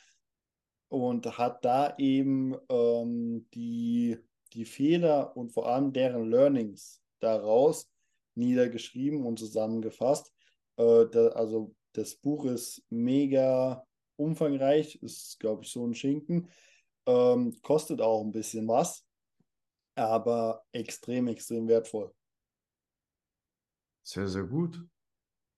und hat da eben ähm, die, die Fehler und vor allem deren Learnings daraus niedergeschrieben und zusammengefasst. Äh, da, also das Buch ist mega umfangreich, ist, glaube ich, so ein Schinken. Ähm, kostet auch ein bisschen was, aber extrem, extrem wertvoll.
Sehr, sehr gut.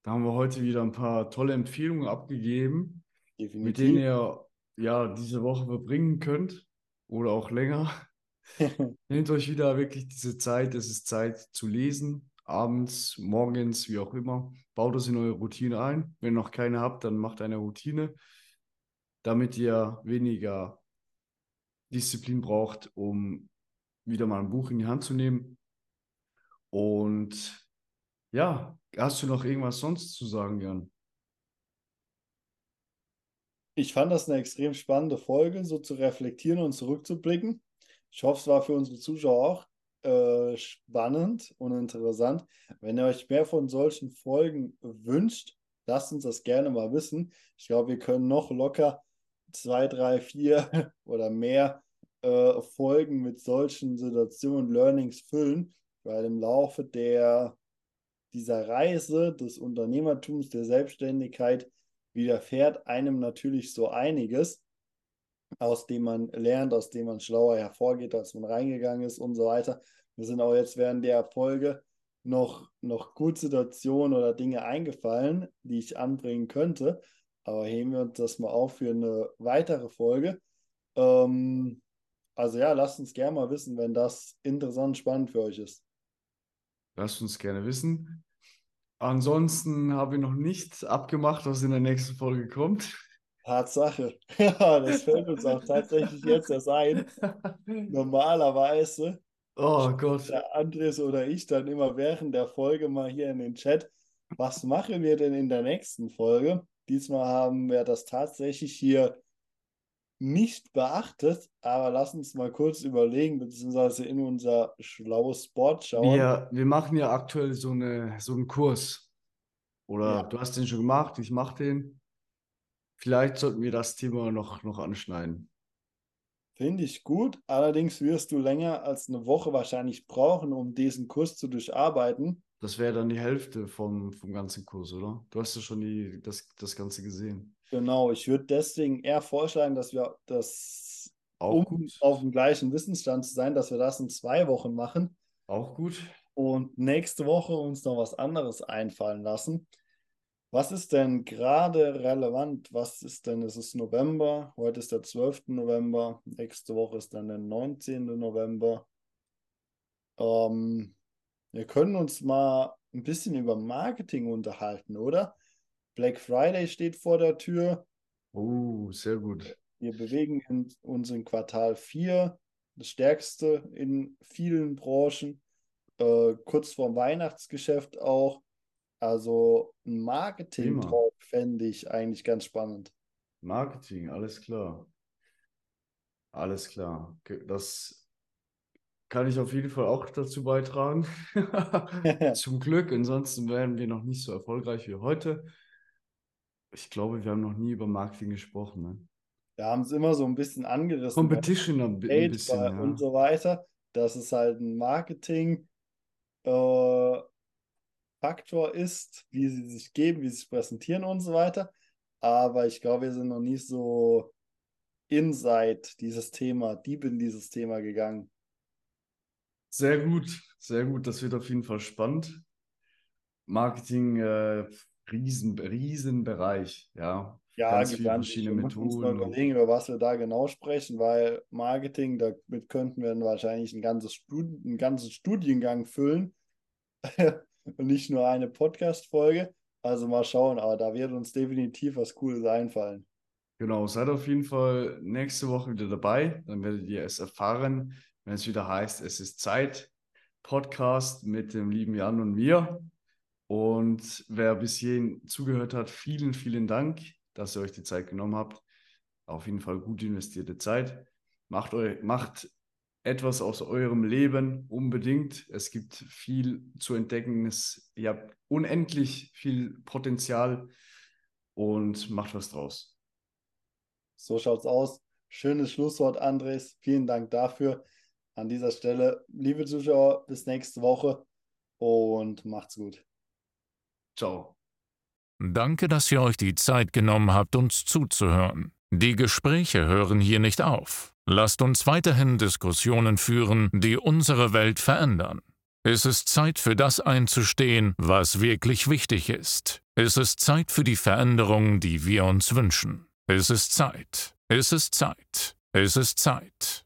Da haben wir heute wieder ein paar tolle Empfehlungen abgegeben, Definitiv. mit denen ihr ja diese Woche verbringen könnt oder auch länger. Nehmt euch wieder wirklich diese Zeit. Es ist Zeit zu lesen, abends, morgens, wie auch immer. Baut das in eure Routine ein. Wenn ihr noch keine habt, dann macht eine Routine, damit ihr weniger Disziplin braucht, um wieder mal ein Buch in die Hand zu nehmen. Und ja, hast du noch irgendwas sonst zu sagen, Jan?
Ich fand das eine extrem spannende Folge, so zu reflektieren und zurückzublicken. Ich hoffe, es war für unsere Zuschauer auch äh, spannend und interessant. Wenn ihr euch mehr von solchen Folgen wünscht, lasst uns das gerne mal wissen. Ich glaube, wir können noch locker zwei, drei, vier oder mehr äh, Folgen mit solchen Situationen, Learnings füllen, weil im Laufe der, dieser Reise des Unternehmertums, der Selbstständigkeit, widerfährt einem natürlich so einiges, aus dem man lernt, aus dem man schlauer hervorgeht, als man reingegangen ist und so weiter. Wir sind auch jetzt während der Folge noch, noch gut Situationen oder Dinge eingefallen, die ich anbringen könnte. Aber heben wir uns das mal auf für eine weitere Folge. Ähm, also ja, lasst uns gerne mal wissen, wenn das interessant, spannend für euch ist.
Lasst uns gerne wissen. Ansonsten habe ich noch nichts abgemacht, was in der nächsten Folge kommt.
Tatsache. Ja, das fällt uns auch tatsächlich jetzt erst ein. Normalerweise
Oh Gott.
der Andres oder ich dann immer während der Folge mal hier in den Chat, was machen wir denn in der nächsten Folge? Diesmal haben wir das tatsächlich hier nicht beachtet, aber lass uns mal kurz überlegen, beziehungsweise in unser schlaues Board schauen.
Wir, wir machen ja aktuell so, eine, so einen Kurs. Oder
Ja.
du hast den schon gemacht, ich mache den. Vielleicht sollten wir das Thema noch, noch anschneiden.
Finde ich gut. Allerdings wirst du länger als eine Woche wahrscheinlich brauchen, um diesen Kurs zu durcharbeiten.
Das wäre dann die Hälfte vom, vom ganzen Kurs, oder? Du hast ja schon die, das, das Ganze gesehen.
Genau, ich würde deswegen eher vorschlagen, dass wir das,
Auch
um
gut.
auf dem gleichen Wissensstand zu sein, dass wir das in zwei Wochen machen
Auch gut.
und nächste Woche uns noch was anderes einfallen lassen. Was ist denn gerade relevant? Was ist denn, es ist November, heute ist der 12. November, nächste Woche ist dann der 19. November. Ähm, wir können uns mal ein bisschen über Marketing unterhalten, oder? Black Friday steht vor der Tür.
Oh, sehr gut.
Wir bewegen in, uns in Quartal 4, das stärkste in vielen Branchen, äh, kurz vorm Weihnachtsgeschäft auch. Also ein Marketing-Talk fände ich eigentlich ganz spannend.
Marketing, alles klar. Alles klar. Das kann ich auf jeden Fall auch dazu beitragen. Zum Glück, ansonsten wären wir noch nicht so erfolgreich wie heute. Ich glaube, wir haben noch nie über Marketing gesprochen. Ne?
Wir haben es immer so ein bisschen angerissen,
Competition ein, bisschen, ja.
und so weiter, dass es halt ein Marketing äh, ist, wie sie sich geben, wie sie sich präsentieren und so weiter. Aber ich glaube, wir sind noch nicht so inside dieses Thema, deep in dieses Thema gegangen.
Sehr gut, sehr gut. Das wird auf jeden Fall spannend. Marketing, äh, riesen, riesen Bereich, ja.
Ja,
Ganz viele verschiedene
Wir
Methoden. und-
überlegen, über was wir da genau sprechen, weil Marketing, damit könnten wir dann wahrscheinlich ein ganzes Stud einen ganzen Studiengang füllen und nicht nur eine Podcast-Folge. Also mal schauen, aber da wird uns definitiv was Cooles einfallen.
Genau, seid auf jeden Fall nächste Woche wieder dabei. Dann werdet ihr es erfahren, wenn es wieder heißt, es ist Zeit. Podcast mit dem lieben Jan und mir. Und wer bis hierhin zugehört hat, vielen, vielen Dank, dass ihr euch die Zeit genommen habt. Auf jeden Fall gut investierte Zeit. Macht, eu macht etwas aus eurem Leben unbedingt. Es gibt viel zu entdecken. Es, ihr habt unendlich viel Potenzial und macht was draus.
So schaut's aus. Schönes Schlusswort, Andres. Vielen Dank dafür. An dieser Stelle, liebe Zuschauer, bis nächste Woche und macht's gut.
Ciao.
Danke, dass ihr euch die Zeit genommen habt, uns zuzuhören. Die Gespräche hören hier nicht auf. Lasst uns weiterhin Diskussionen führen, die unsere Welt verändern. Es ist Zeit für das einzustehen, was wirklich wichtig ist. Es ist Zeit für die Veränderung, die wir uns wünschen. Es ist Zeit. Es ist Zeit. Es ist Zeit.